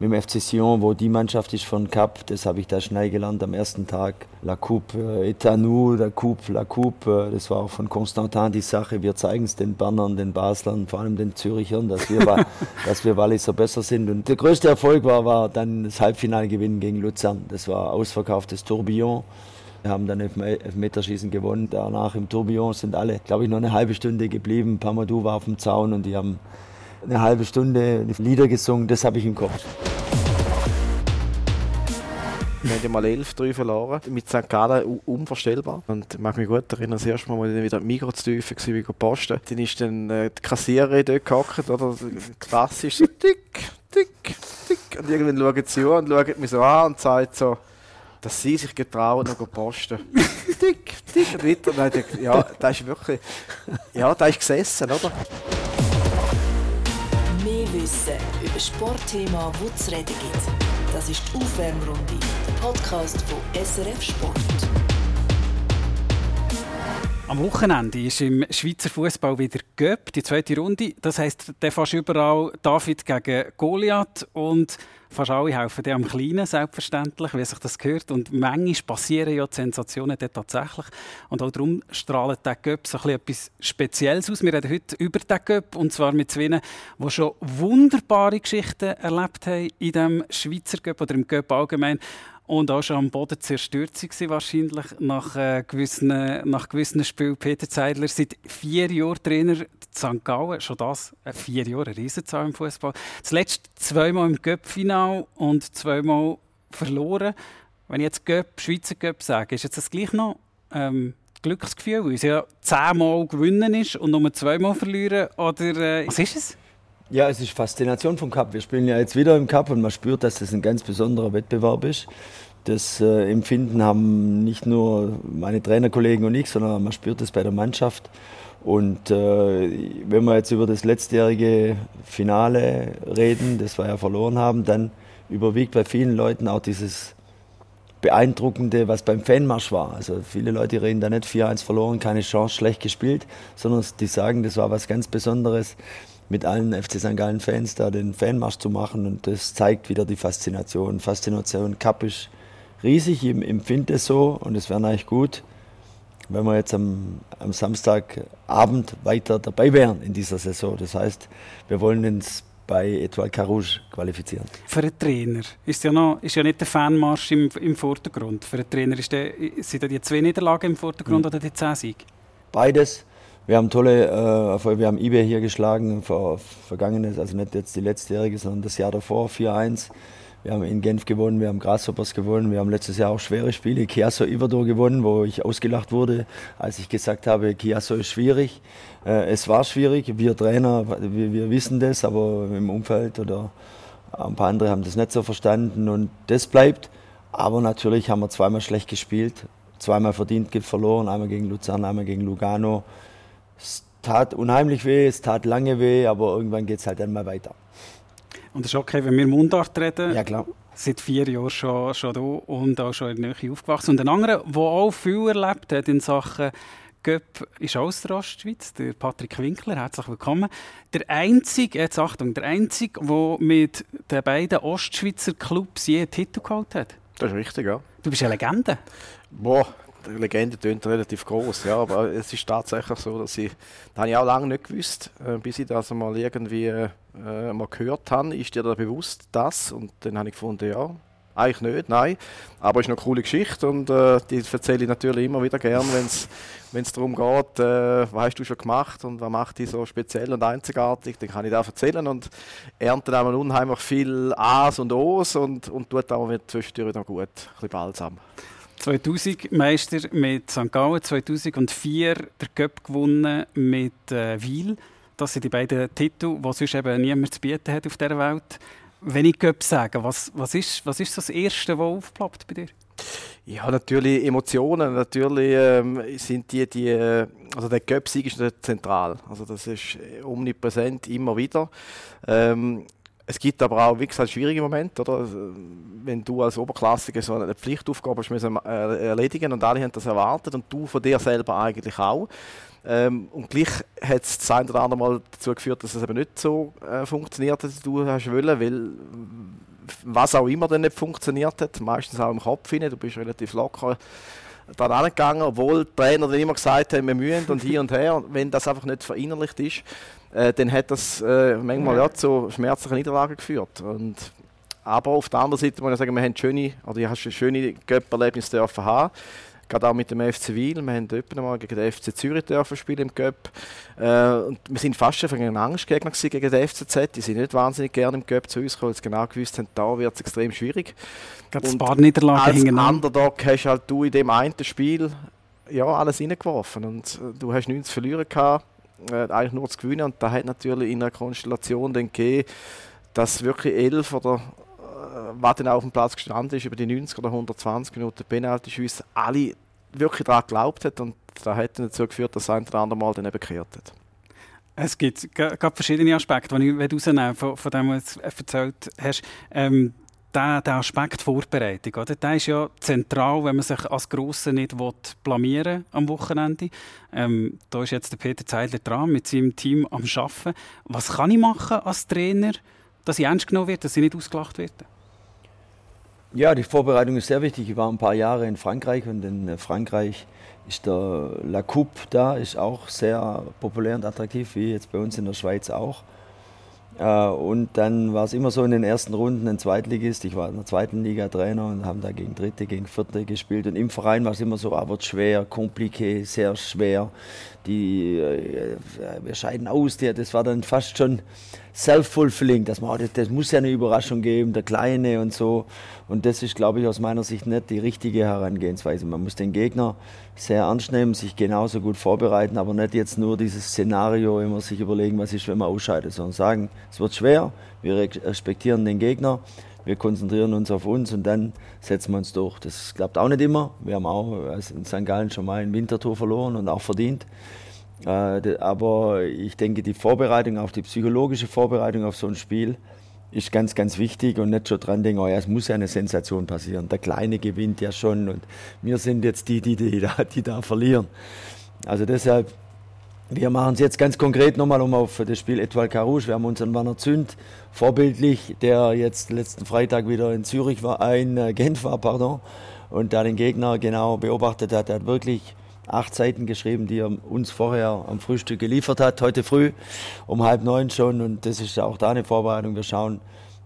mit dem FC Sion, wo die Mannschaft ist von Cup, das habe ich da schnell gelernt am ersten Tag. La Coupe äh, nous, la Coupe, la Coupe, äh, das war auch von Constantin die Sache. Wir zeigen es den Bannern, den Baslern, vor allem den Zürichern, dass wir, dass wir Walliser besser sind. Und der größte Erfolg war, war dann das Halbfinale gewinnen gegen Luzern. Das war ausverkauftes Tourbillon. Wir haben dann Elfmeterschießen gewonnen. Danach im Tourbillon sind alle, glaube ich, noch eine halbe Stunde geblieben. Pamadou war auf dem Zaun und die haben eine halbe Stunde Lieder gesungen, das habe ich im Kopf. Wir haben ja mal 11-3 verloren, mit St. Gallen unvorstellbar. Und ich mag mich gut erinnern, das erste Mal, als ich wieder Migros zu tief war, wie posten. Dann ist dann äh, die Kassiererin dort gehockt, oder? Klassisch so tick, tick, tick. Und irgendwann schaut sie an und schaut mich so an und sagt so, dass sie sich getrauen, noch posten. tick, tick und weiter. Und dann ja, da ist wirklich, ja, da ist gesessen, oder? Wissen über Sportthema, wo es reden gibt. Das ist die Aufwärmrunde, der Podcast von SRF Sport. Am Wochenende ist im Schweizer Fußball wieder Göpp, die zweite Runde. Das heisst, der fast überall David gegen Goliath und fast alle helfen dem am Kleinen, selbstverständlich, wie sich das gehört. Und manchmal passieren ja die Sensationen dort tatsächlich. Und auch darum strahlt der Göpp so etwas Spezielles aus. Wir reden heute über den Göpp und zwar mit zwei, die schon wunderbare Geschichten erlebt haben in diesem Schweizer Göpp oder im Göpp allgemein und auch schon am Boden zerstört sie wahrscheinlich nach, äh, gewissen, nach gewissen Spielen. Peter Zeidler seit vier Jahren Trainer St. Gallen, schon das, äh, vier Jahre, eine Riesenzahl im Fußball. Zuletzt zweimal im Göpp-Final und zweimal verloren. Wenn ich jetzt Göpp, Schweizer Göpp sage, ist jetzt das gleich noch ähm, Glücksgefühl, weil es ja zehnmal gewinnen ist und nur zweimal verlieren? Oder äh, was ist es? Ja, es ist Faszination vom Cup. Wir spielen ja jetzt wieder im Cup und man spürt, dass das ein ganz besonderer Wettbewerb ist. Das äh, Empfinden haben nicht nur meine Trainerkollegen und ich, sondern man spürt es bei der Mannschaft. Und äh, wenn wir jetzt über das letztjährige Finale reden, das wir ja verloren haben, dann überwiegt bei vielen Leuten auch dieses Beeindruckende, was beim Fanmarsch war. Also viele Leute reden da nicht 4-1 verloren, keine Chance, schlecht gespielt, sondern die sagen, das war was ganz Besonderes mit allen FC St. Gallen Fans da den Fanmarsch zu machen und das zeigt wieder die Faszination. Faszination Cup ist riesig, ich empfinde es so und es wäre eigentlich gut, wenn wir jetzt am, am Samstagabend weiter dabei wären in dieser Saison. Das heißt, wir wollen uns bei Etoile Carouge qualifizieren. Für einen Trainer ist ja, noch, ist ja nicht der Fanmarsch im, im Vordergrund. Für einen Trainer ist der, sind ja die zwei Niederlagen im Vordergrund mhm. oder die zehn Siege? Beides. Wir haben tolle äh, Erfolge. Wir haben eBay hier geschlagen, vor vergangenes, also nicht jetzt die letztjährige, sondern das Jahr davor, 4-1. Wir haben in Genf gewonnen, wir haben Grasshoppers gewonnen, wir haben letztes Jahr auch schwere Spiele, Chiasso Iverdor gewonnen, wo ich ausgelacht wurde, als ich gesagt habe, Chiasso ist schwierig. Äh, es war schwierig, wir Trainer, wir, wir wissen das, aber im Umfeld oder ein paar andere haben das nicht so verstanden und das bleibt. Aber natürlich haben wir zweimal schlecht gespielt, zweimal verdient verloren, einmal gegen Luzern, einmal gegen Lugano. Es tat unheimlich weh, es tat lange weh, aber irgendwann geht es halt dann mal weiter. Und es ist okay, wenn wir Mundart reden. Ja, klar. Seit vier Jahren schon, schon da und auch schon in der Nähe aufgewachsen. Und ein anderer, der auch viel erlebt hat in Sachen Göpp, ist aus der Ostschweiz, der Patrick Winkler. Herzlich willkommen. Der einzige, jetzt Achtung, der einzige, der mit den beiden Ostschweizer Clubs je einen Titel geholt hat. Das ist richtig, ja. Du bist eine Legende. Boah, Legende klingt relativ groß, ja, aber es ist tatsächlich so, dass ich, das habe ich auch lange nicht gewusst, äh, bis ich das mal irgendwie äh, mal gehört habe, ist dir da bewusst das? Und dann habe ich gefunden, ja, eigentlich nicht, nein, aber es ist eine coole Geschichte und äh, die erzähle ich natürlich immer wieder gern, wenn es darum geht, äh, was hast du schon gemacht und was macht dich so speziell und einzigartig, dann kann ich das erzählen und ernte dann unheimlich viel A's und O's und, und tut auch zwischendurch noch gut, ein bisschen balsam. 2000 Meister mit St. Gallen, 2004 der Cup gewonnen mit äh, Wiel. Das sind die beiden Titel, die sonst eben niemand zu bieten hat auf dieser Welt. Wenn ich Cup sage, was, was, ist, was ist das Erste, was aufploppt bei dir? Ja, natürlich Emotionen. Natürlich ähm, sind die, die, äh, also der Cup-Sieg ist zentral. Also das ist omnipräsent immer wieder. Ähm, es gibt aber auch, wie gesagt, schwierige Momente, oder? Wenn du als Oberklassiker so eine Pflichtaufgabe hast müssen, äh, erledigen und alle haben das erwartet und du von dir selber eigentlich auch. Ähm, und gleich hat es das ein oder andere Mal dazu geführt, dass es eben nicht so äh, funktioniert, wie du hast wollen, weil was auch immer dann nicht funktioniert hat, meistens auch im Kopf hinein, du bist relativ locker daran angegangen, obwohl die Trainer dann immer gesagt haben, wir müssen und hier und her. Und wenn das einfach nicht verinnerlicht ist, äh, dann hat das äh, manchmal ja, zu schmerzlichen Niederlagen geführt. Und, aber auf der anderen Seite muss ich sagen, wir haben schöne, oder ich habe schöne Göpperlebnisse haben gerade auch mit dem FC Wiel. Wir haben dort mal gegen den FC Zürich dürfen spielen im Göpp. Äh, und wir sind fast schon ein Angstgegner gegen den FCZ. Die sind nicht wahnsinnig gerne im Göpp zu uns gekommen, weil sie genau gewusst haben, da wird es extrem schwierig. Gerade ein paar Niederlagen hintereinander. Als Underdog hast halt du in dem einen Spiel ja, alles reingeworfen und äh, du hast nichts zu verlieren gehabt, äh, eigentlich nur zu gewinnen und da hat natürlich in einer Konstellation dann gegeben, dass wirklich elf oder was dann auf dem Platz gestanden ist, über die 90 oder 120 Minuten Penalty-Schüsse, alle wirklich daran geglaubt hat und das hat dazu geführt, dass ein oder andere Mal dann eben gekehrt hat. Es gibt verschiedene Aspekte, die ich rausnehmen von, von dem, was du erzählt hast. Ähm, der, der Aspekt Vorbereitung, oder? der ist ja zentral, wenn man sich als Grosse nicht blamieren am Wochenende. Ähm, da ist jetzt der Peter Zeidler dran, mit seinem Team am Arbeiten. Was kann ich machen als Trainer, dass ich ernst genommen werde, dass ich nicht ausgelacht werde? Ja, die Vorbereitung ist sehr wichtig. Ich war ein paar Jahre in Frankreich und in äh, Frankreich ist der La Coupe da, ist auch sehr populär und attraktiv, wie jetzt bei uns in der Schweiz auch. Äh, und dann war es immer so in den ersten Runden ein Zweitligist. Ich war in der zweiten Liga Trainer und haben da gegen Dritte, gegen Vierte gespielt. Und im Verein war es immer so, ah, schwer, kompliqué, sehr schwer. Die, äh, wir scheiden aus. Das war dann fast schon self-fulfilling, dass man, das, das, muss ja eine Überraschung geben, der Kleine und so. Und das ist, glaube ich, aus meiner Sicht nicht die richtige Herangehensweise. Man muss den Gegner sehr ernst nehmen, sich genauso gut vorbereiten, aber nicht jetzt nur dieses Szenario immer sich überlegen, was ist, wenn man ausscheidet, sondern sagen, es wird schwer, wir respektieren den Gegner, wir konzentrieren uns auf uns und dann setzen wir uns durch. Das klappt auch nicht immer. Wir haben auch in St. Gallen schon mal ein Wintertour verloren und auch verdient. Äh, aber ich denke, die Vorbereitung, auch die psychologische Vorbereitung auf so ein Spiel, ist ganz, ganz wichtig und nicht schon dran denken, oh ja, es muss ja eine Sensation passieren. Der Kleine gewinnt ja schon und wir sind jetzt die, die, die, da, die da verlieren. Also deshalb, wir machen es jetzt ganz konkret nochmal um auf das Spiel Etoile Carouge. Wir haben unseren Wanner Zünd vorbildlich, der jetzt letzten Freitag wieder in Zürich war, ein äh, Genf war, pardon, und da den Gegner genau beobachtet hat. Er hat wirklich acht Seiten geschrieben, die er uns vorher am Frühstück geliefert hat, heute früh um halb neun schon. Und das ist auch da eine Vorbereitung. Wir schauen,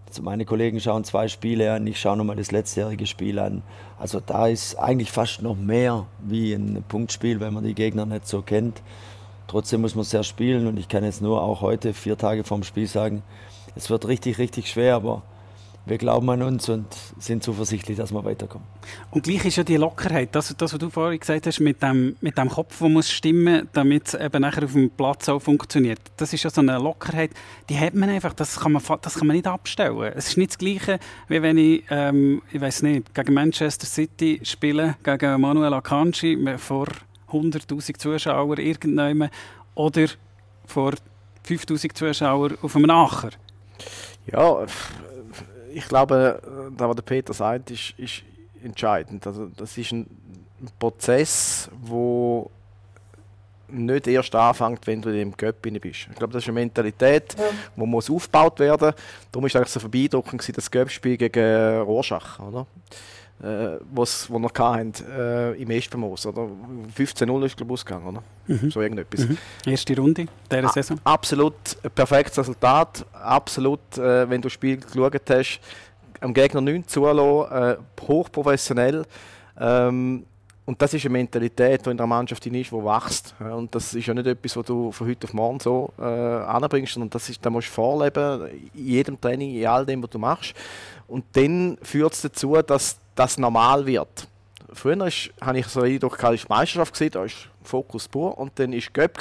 also meine Kollegen schauen zwei Spiele an, ich schaue nochmal das letztjährige Spiel an. Also da ist eigentlich fast noch mehr wie ein Punktspiel, wenn man die Gegner nicht so kennt. Trotzdem muss man sehr spielen und ich kann jetzt nur auch heute, vier Tage vorm Spiel sagen, es wird richtig, richtig schwer, aber wir glauben an uns und sind zuversichtlich, dass wir weiterkommen. Und gleich ist ja die Lockerheit, das, das was du vorhin gesagt hast, mit dem, mit dem Kopf, der muss stimmen, damit es eben nachher auf dem Platz auch funktioniert. Das ist ja so eine Lockerheit, die hat man einfach, das kann man, das kann man nicht abstellen. Es ist nicht das Gleiche, wie wenn ich, ähm, ich weiß nicht, gegen Manchester City spiele, gegen Manuel Akanji vor 100'000 Zuschauern irgendwann oder vor 5'000 Zuschauern auf einem Acher. Ja, ich glaube, da was der Peter sagt, ist, ist entscheidend. Also das ist ein Prozess, wo nicht erst anfängt, wenn du in dem Göpp bist. Ich glaube, das ist eine Mentalität, ja. die muss aufgebaut werden. Darum ist es so beeindruckend, das Göpp-Spiel gegen Rorschach, oder? Äh, was wir noch hatten, äh, im Estvermoos. 15-0 ist glaube ich ausgegangen, oder? Mhm. So irgendetwas. Mhm. Erste Runde dieser Saison? A absolut perfektes Resultat. Absolut, äh, wenn du das Spiel geschaut hast, am Gegner 9 zulassen, äh, hochprofessionell. Ähm, und das ist eine Mentalität, die in der Mannschaft ist, die wächst. Und das ist ja nicht etwas, was du von heute auf morgen so äh, anbringst, sondern das ist, da musst du vorleben, in jedem Training, in all dem, was du machst. Und dann führt es dazu, dass das normal wird. Früher habe ich so einen Eindruck, die Meisterschaft gesehen, da ist Fokus pur und dann war Göpp,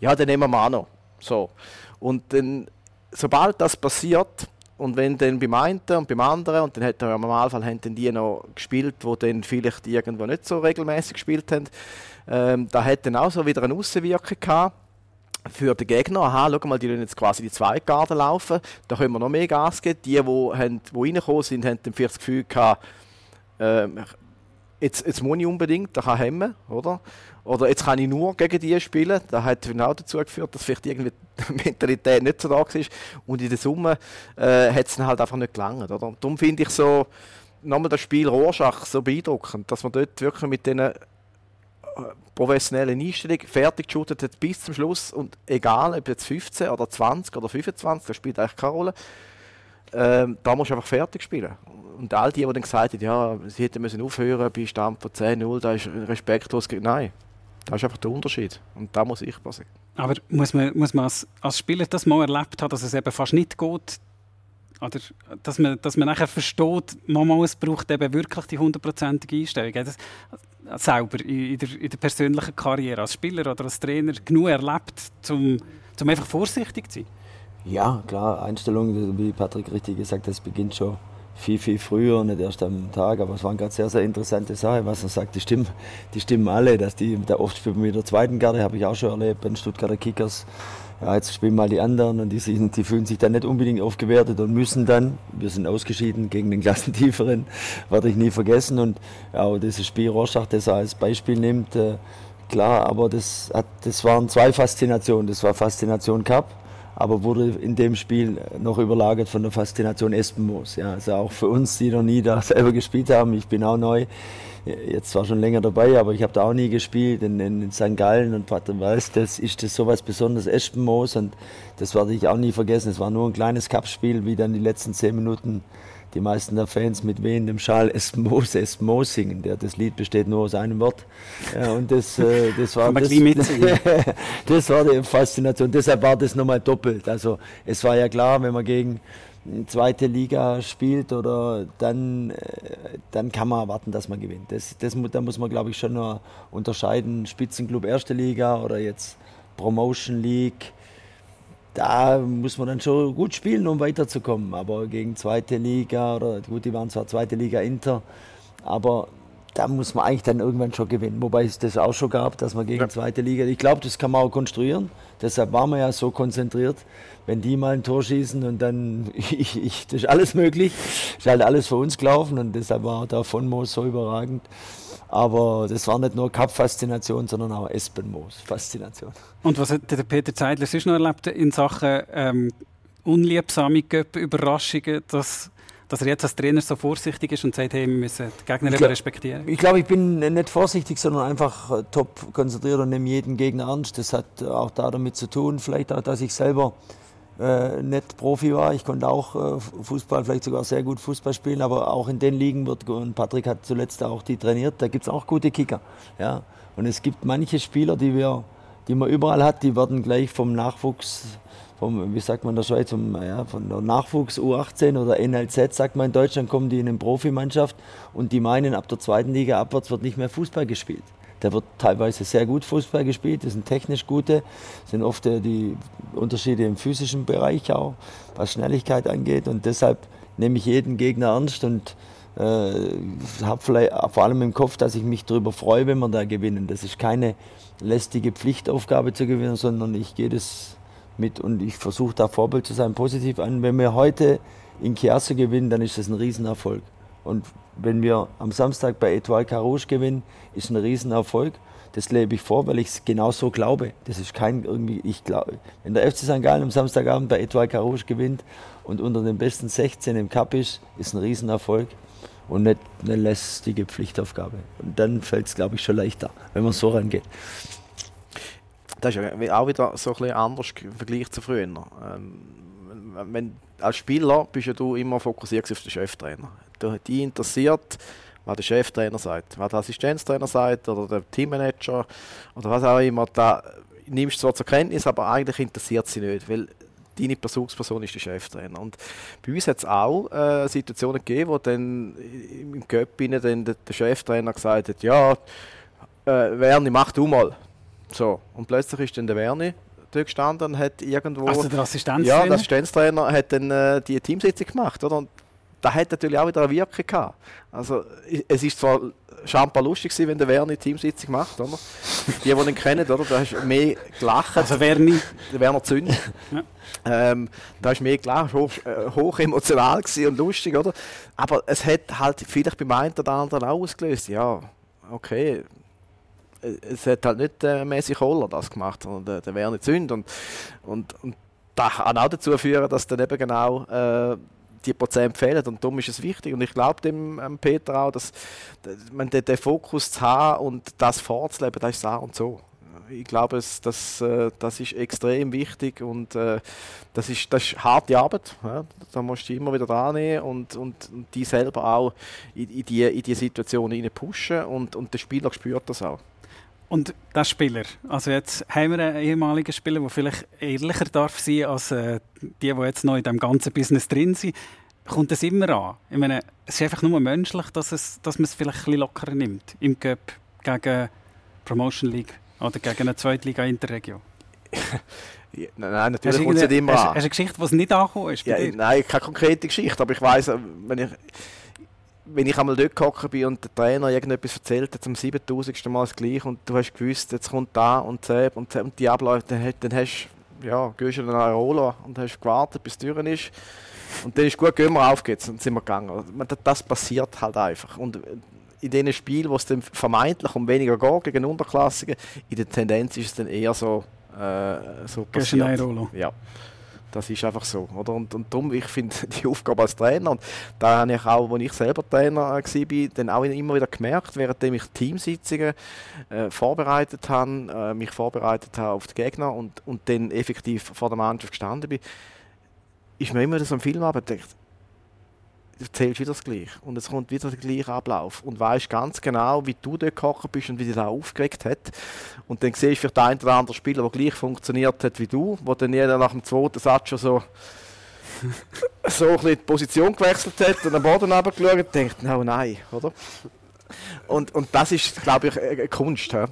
ja, dann nehmen wir auch noch. So. Und dann, sobald das passiert, und wenn dann beim einen und beim anderen, und dann hat er im Normalfall haben die noch gespielt, die dann vielleicht irgendwo nicht so regelmäßig gespielt haben, ähm, da hat dann auch so wieder eine Außenwirkung gehabt für den Gegner. Aha, schau mal, die lassen jetzt quasi die zwei Garden laufen, da können wir noch mehr Gas geben. Die, die, haben, die reingekommen sind, haben dann vielleicht das Gefühl gehabt, äh, jetzt, jetzt muss ich unbedingt, der kann hemmen, oder? Oder jetzt kann ich nur gegen die spielen. Das hat genau dazu geführt, dass vielleicht irgendwie die Mentalität nicht so da war. Und in der Summe äh, hat es halt einfach nicht gelangt, oder? Darum finde ich so, nochmal das Spiel Rorschach so beeindruckend, dass man dort wirklich mit diesen äh, professionellen Einstellungen fertig geshootet hat bis zum Schluss und egal ob jetzt 15 oder 20 oder 25, das spielt eigentlich keine Rolle, ähm, da musst du einfach fertig spielen. Und all die, die dann gesagt haben, ja, sie hätten müssen aufhören bei Stand von 10-0, da ist respektlos. Nein, das ist einfach der Unterschied. Und da muss ich passieren. Aber muss man, muss man als, als Spieler das mal erlebt haben, dass es eben fast nicht geht, oder dass man, dass man nachher versteht, Mama, es braucht eben wirklich die hundertprozentige Einstellung. Das, selber in der, in der, persönlichen Karriere als Spieler oder als Trainer genug erlebt, um einfach vorsichtig zu sein? Ja, klar, Einstellung, wie Patrick richtig gesagt hat, das beginnt schon viel, viel früher, nicht erst am Tag, aber es waren gerade sehr, sehr interessante Sachen, was er sagt, die stimmen, die stimmen alle, dass die, da oft spielt man mit der zweiten Garde, habe ich auch schon erlebt, bei den Stuttgarter Kickers, ja, jetzt spielen mal die anderen und die, sind, die fühlen sich dann nicht unbedingt aufgewertet und müssen dann, wir sind ausgeschieden gegen den Klassentieferen, werde ich nie vergessen und ja, dieses Spiel Rorschach, das er als Beispiel nimmt, äh, klar, aber das, hat, das waren zwei Faszinationen, das war Faszination Cup aber wurde in dem Spiel noch überlagert von der Faszination Espenmoos. Ja, also auch für uns, die noch nie da selber gespielt haben, ich bin auch neu, jetzt zwar schon länger dabei, aber ich habe da auch nie gespielt in, in St. Gallen und Pater Weiß, das ist das sowas Besonderes, Espenmoos und das werde ich auch nie vergessen. Es war nur ein kleines Cup-Spiel, wie dann die letzten zehn Minuten die meisten der Fans mit wehendem Schal Esmos, Esmos singen. Der, das Lied besteht nur aus einem Wort. Ja, und das, äh, das war das, das war die Faszination. Deshalb war das nochmal doppelt. Also es war ja klar, wenn man gegen zweite Liga spielt oder dann, äh, dann kann man erwarten, dass man gewinnt. Das, das, da muss man, glaube ich, schon noch unterscheiden. Spitzenclub erste Liga oder jetzt Promotion League da muss man dann schon gut spielen, um weiterzukommen. Aber gegen zweite Liga oder gut, die waren zwar zweite Liga Inter, aber da muss man eigentlich dann irgendwann schon gewinnen. Wobei es das auch schon gab, dass man gegen ja. zweite Liga. Ich glaube, das kann man auch konstruieren. Deshalb waren wir ja so konzentriert. Wenn die mal ein Tor schießen und dann, ich, ich, das ist alles möglich. Ist halt alles für uns gelaufen und deshalb war der von Moos so überragend. Aber das war nicht nur Cup-Faszination, sondern auch Espenmoos-Faszination. Und was hat der Peter Zeidler sonst noch erlebt in Sachen ähm, unliebsame Göpp-Überraschungen, dass, dass er jetzt als Trainer so vorsichtig ist und sagt, hey, wir müssen die Gegner glaub, respektieren? Ich glaube, ich bin nicht vorsichtig, sondern einfach äh, top konzentriert und nehme jeden Gegner ernst. Das hat auch da damit zu tun, vielleicht auch, dass ich selber äh, nicht Profi war. Ich konnte auch äh, Fußball, vielleicht sogar sehr gut Fußball spielen, aber auch in den Ligen wird, und Patrick hat zuletzt auch die trainiert, da gibt es auch gute Kicker. Ja? Und es gibt manche Spieler, die, wir, die man überall hat, die werden gleich vom Nachwuchs, vom, wie sagt man in der Schweiz, vom, ja, von der Nachwuchs U18 oder NLZ, sagt man in Deutschland, kommen die in eine Profimannschaft und die meinen, ab der zweiten Liga abwärts wird nicht mehr Fußball gespielt. Da wird teilweise sehr gut Fußball gespielt, das sind technisch gute, sind oft die Unterschiede im physischen Bereich auch, was Schnelligkeit angeht. Und deshalb nehme ich jeden Gegner ernst und äh, habe vielleicht vor allem im Kopf, dass ich mich darüber freue, wenn wir da gewinnen. Das ist keine lästige Pflichtaufgabe zu gewinnen, sondern ich gehe das mit und ich versuche da Vorbild zu sein, positiv an. Wenn wir heute in Chiasso gewinnen, dann ist das ein Riesenerfolg. Und wenn wir am Samstag bei Etoile Carouge gewinnen, ist ein Riesenerfolg. Das lebe ich vor, weil ich es genau so glaube. Das ist kein irgendwie, ich glaube, wenn der FC St. Gallen am Samstagabend bei Etoile Carouge gewinnt und unter den besten 16 im Cup ist, ist ein Riesenerfolg und nicht eine lästige Pflichtaufgabe. Und dann fällt es, glaube ich, schon leichter, wenn man so rangeht. Das ist ja auch wieder so ein bisschen anders im Vergleich zu früher. Ähm, wenn, als Spieler bist ja du immer fokussiert auf den Cheftrainer die interessiert, was der Cheftrainer sagt, was der Assistenztrainer sagt oder der Teammanager oder was auch immer. Da nimmst du zwar zur Kenntnis, aber eigentlich interessiert sie nicht, weil deine Besuchsperson ist der Cheftrainer. Und bei uns hat es auch äh, Situationen gegeben, wo dann im Göpp dann der, Cheftrainer gesagt hat, ja, äh, Werni, mach du mal. So. Und plötzlich ist dann der Werni dort gestanden und hat irgendwo... Also der Assistenztrainer? Ja, der Assistenztrainer hat dann äh, die Teamsitzung gemacht, oder? Und das hat natürlich auch wieder eine Wirkung gehabt. Also, es ist zwar schambar lustig gewesen, wenn der Werner Teamsitzung macht, oder? Die, die ihn kennen, oder? Da hast du mehr gelacht. Also Werni? Der Werner Zünd. ja. ähm, da hast du mehr gelacht, hoch, äh, hoch emotional und lustig, oder? Aber es hat halt vielleicht beim einen oder anderen auch ausgelöst. Ja, okay, es hat halt nicht äh, Messi Koller das gemacht, sondern der, der Werner Zünd. Und, und, und das kann auch dazu führen, dass dann eben genau äh, die Prozent fehlen. Und darum ist es wichtig. Und ich glaube dem ähm, Peter auch, dass man den, den, Fokus zu haben und das vorzuleben, das ist so und so. Ich glaube, es, das, äh, das ist extrem wichtig und äh, das, ist, das ist harte Arbeit. Ja? Da musst du immer wieder dran und, und, und die selber auch in, in, die, in die Situation pushen und, und der Spieler spürt das auch. Und der Spieler, also jetzt haben wir einen ehemaligen Spieler, der vielleicht ehrlicher darf sein als äh, die, die jetzt noch in diesem ganzen Business drin sind, kommt das immer an. Ich meine, es ist einfach nur menschlich, dass, es, dass man es vielleicht ein bisschen lockerer nimmt. Im Cup gegen Promotion League oder gegen eine Zweitliga Interregio. Ja, nein, natürlich kommt es nicht immer an. Hast du eine Geschichte, die nicht angekommen ist? Ja, nein, keine konkrete Geschichte, aber ich weiss, wenn ich wenn ich einmal dort gehockt bin und der Trainer irgendetwas erzählt hat, zum 7000. Mal das Gleiche und du hast gewusst, jetzt kommt da und Zeb und, und die Abläufe, dann, dann hast ja, gehst du in Aerola und hast gewartet, bis die Tür ist. Und dann ist gut, gehen wir auf geht's und sind wir gegangen. Das passiert halt einfach. Und in diesen Spielen, wo es dann vermeintlich um weniger geht gegen Unterklassigen, in der Tendenz ist es dann eher so, äh, so passiert. Ja. Das ist einfach so. Oder? Und, und darum, ich finde die Aufgabe als Trainer, und da habe ich auch, als ich selber Trainer war, dann auch immer wieder gemerkt, während ich Teamsitzungen äh, vorbereitet habe, äh, mich vorbereitet habe auf die Gegner und, und dann effektiv vor der Mannschaft gestanden bin, ist mir immer wieder so ein Film gedacht, du zählst wieder das Gleiche. Und es kommt wieder der gleiche Ablauf. Und weißt ganz genau, wie du dort gekocht bist und wie dich das aufgeregt hat. Und dann siehst du vielleicht einen oder anderen Spieler, der gleich funktioniert hat wie du, wo dann jeder nach dem zweiten Satz schon so so ein bisschen die Position gewechselt hat und am Boden runtergeschaut und denkt, no, nein, oder? Und, und das ist, glaube ich, eine Kunst, äh,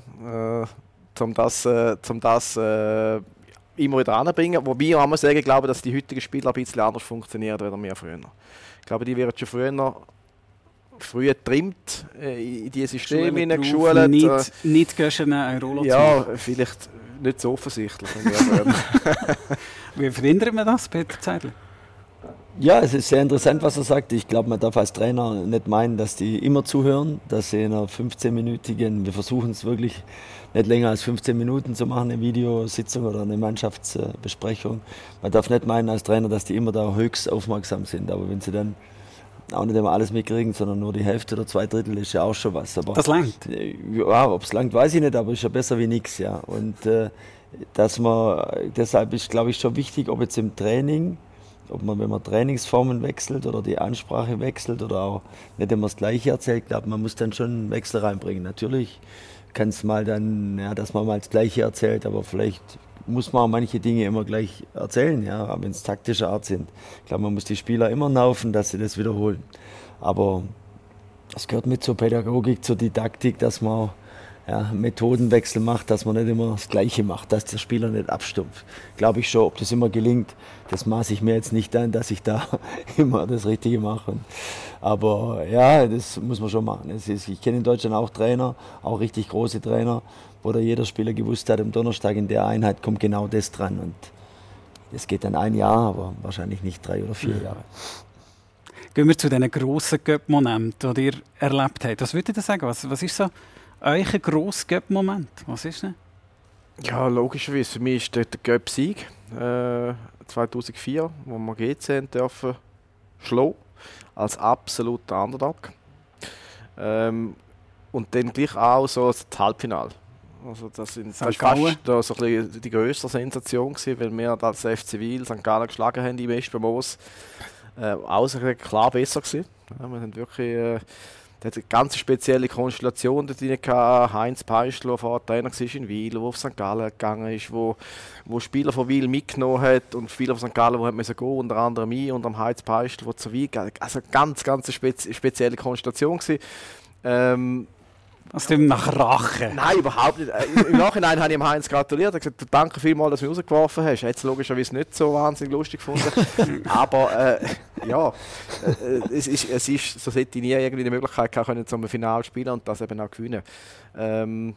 um das, äh, um das äh, immer wieder anzubringen. Wobei ich muss sagen, glaube, dass die heutigen Spieler ein bisschen anders funktionieren als wir früher. Ich glaube, die werden schon früher früher getrimmt, äh, in dieses System hineingeschult. Nicht, äh, nicht gestern eine Rolle Ja, vielleicht nicht so offensichtlich. Wie verhindert man das, Peter Zeidler? Ja, es ist sehr interessant, was er sagt. Ich glaube, man darf als Trainer nicht meinen, dass die immer zuhören, dass sie in einer 15-minütigen, wir versuchen es wirklich nicht länger als 15 Minuten zu machen, eine Videositzung oder eine Mannschaftsbesprechung. Man darf nicht meinen als Trainer, dass die immer da höchst aufmerksam sind. Aber wenn sie dann auch nicht immer alles mitkriegen, sondern nur die Hälfte oder zwei Drittel ist ja auch schon was. Aber, das langt? Ja, ob es langt, weiß ich nicht, aber ist ja besser wie nichts. Ja. Und äh, dass man, deshalb ist, glaube ich, schon wichtig, ob jetzt im Training, ob man, wenn man Trainingsformen wechselt oder die Ansprache wechselt oder auch nicht immer das Gleiche erzählt, glaube man muss dann schon einen Wechsel reinbringen. Natürlich kann es mal dann, ja, dass man mal das Gleiche erzählt, aber vielleicht muss man auch manche Dinge immer gleich erzählen, ja, wenn es taktische Art sind. Ich glaube, man muss die Spieler immer laufen, dass sie das wiederholen. Aber es gehört mit zur Pädagogik, zur Didaktik, dass man ja, Methodenwechsel macht, dass man nicht immer das Gleiche macht, dass der Spieler nicht abstumpft. Glaube ich schon, ob das immer gelingt, das maße ich mir jetzt nicht an, dass ich da immer das Richtige mache. Aber ja, das muss man schon machen. Ist, ich kenne in Deutschland auch Trainer, auch richtig große Trainer, wo da jeder Spieler gewusst hat, am Donnerstag in der Einheit kommt genau das dran. Und es geht dann ein Jahr, aber wahrscheinlich nicht drei oder vier Jahre. Gehen wir zu diesen grossen Göpp-Momenten, die ihr erlebt habt. Was würdet ihr sagen? Was, was ist so euch ein grosser Göpp-Moment? Was ist denn? Ja, logischerweise. Für mich ist der Göpp-Sieg äh, 2004, wo wir GC dürfen schlagen, als absoluter Underdog. Ähm, und dann gleich auch so das Halbfinale. Also das, sind, war fast da so ein die grösste Sensation gewesen, weil wir als FC Wil St. Gallen geschlagen haben im West Moos. Äh, außer klar besser gewesen. Ja, wir haben wirklich äh, der hat eine ganz spezielle Konstellation dort drin. Heinz Peischl, der vorher Trainer war in Wiel, der auf St. Gallen gegangen ist, wo, wo Spieler von Wiel mitgenommen hat und Spieler von St. Gallen, die müssen gehen, unter anderem ich und am Heinz Peischl, der zu Wiel Also eine ganz, ganz spezi spezielle Konstellation. Ähm, Also nach Rache? Nein, überhaupt nicht. Äh, Im Nachhinein habe ich ihm Heinz gratuliert. Er gesagt, danke vielmals, dass du mich rausgeworfen hast. Es logischerweise nicht so wahnsinnig lustig gefunden. Aber äh, ja, äh, es, ist, es ist, so hätte ich nie irgendwie die Möglichkeit gehabt, können, zum Finale spielen und das eben auch gewinnen. Ähm,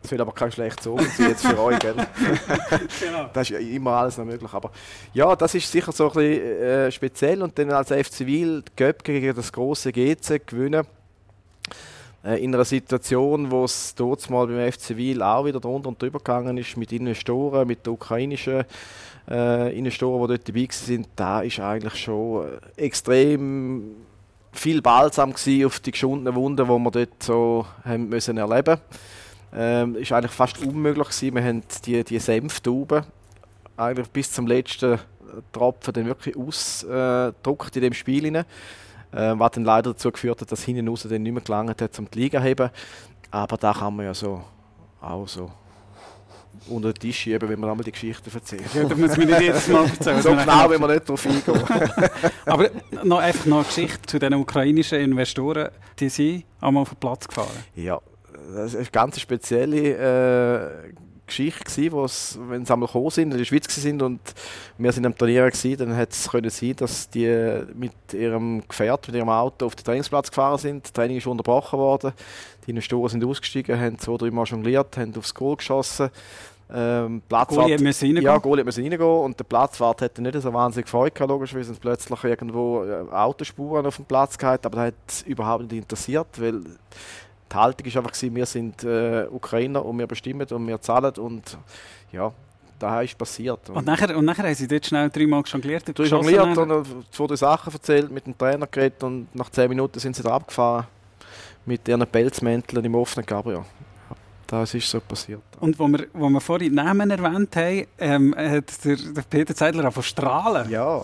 das wird aber kein schlechtes Auge jetzt für euch, gell? genau. Das ist immer alles noch möglich. Aber ja, das ist sicher so ein bisschen äh, speziell. Und dann als FC Wil die Göpp gegen das große GC gewinnen äh, in einer Situation, wo es dort mal beim FC Wiel auch wieder drunter und drüber gegangen ist mit Investoren, mit den ukrainischen äh, Investoren, die dort dabei sind, da ist eigentlich schon äh, extrem viel Balsam auf die geschundenen Wunden, die wir dort so haben müssen erleben ähm, ist eigentlich fast unmöglich gewesen. Wir haben die, die Senftauben eigentlich bis zum letzten Tropfen dann wirklich ausgedruckt in dem Spiel hinein. Äh, was dann leider dazu geführt hat, dass hinten raus dann nicht mehr gelangt hat, um die Liga zu heben. Aber da kann man ja so auch so unter den Tisch schieben, wenn man einmal die Geschichte erzählt. Ja, da muss man nicht jedes Mal erzählen. so genau, wenn man nicht darauf eingehen. Aber noch einfach noch eine Geschichte zu den ukrainischen Investoren, die sind einmal auf den Platz gefahren. Ja, das ist eine ganz spezielle äh, Geschichte gewesen, wo's, wenn sie einmal gekommen sind, in der Schweiz sind und wir sind am Trainieren gewesen, dann hätte es können sein, dass die mit ihrem Gefährt, mit ihrem Auto auf den Trainingsplatz gefahren sind. Das Training ist unterbrochen worden. Die Investoren sind ausgestiegen, haben zwei, drei Mal jongliert, haben aufs Goal geschossen. Ähm, Platzwart, müssen reingehen. Ja, Goalie müssen reingehen und der Platzwart hätte nicht so wahnsinnig Freude gehabt, logisch, sind plötzlich irgendwo äh, Autospuren auf dem Platz gehabt, aber das hat es überhaupt nicht interessiert, weil die Haltung ist einfach wir sind äh, Ukrainer und wir bestimmen und wir zahlen und ja, da ist passiert. Und, und, nachher, und nachher haben sie dort schnell dreimal jongliert? Drei jongliert und zwei, drei Sachen erzählt, mit dem Trainer geredet und nach zehn Minuten sind sie da abgefahren mit ihren Pelzmänteln im offenen Gabriel. Das ist so passiert. Und wo wir, wo wir vorhin Namen erwähnt haben, ähm, hat der, der Peter Zeidler auch von strahlen. Ja,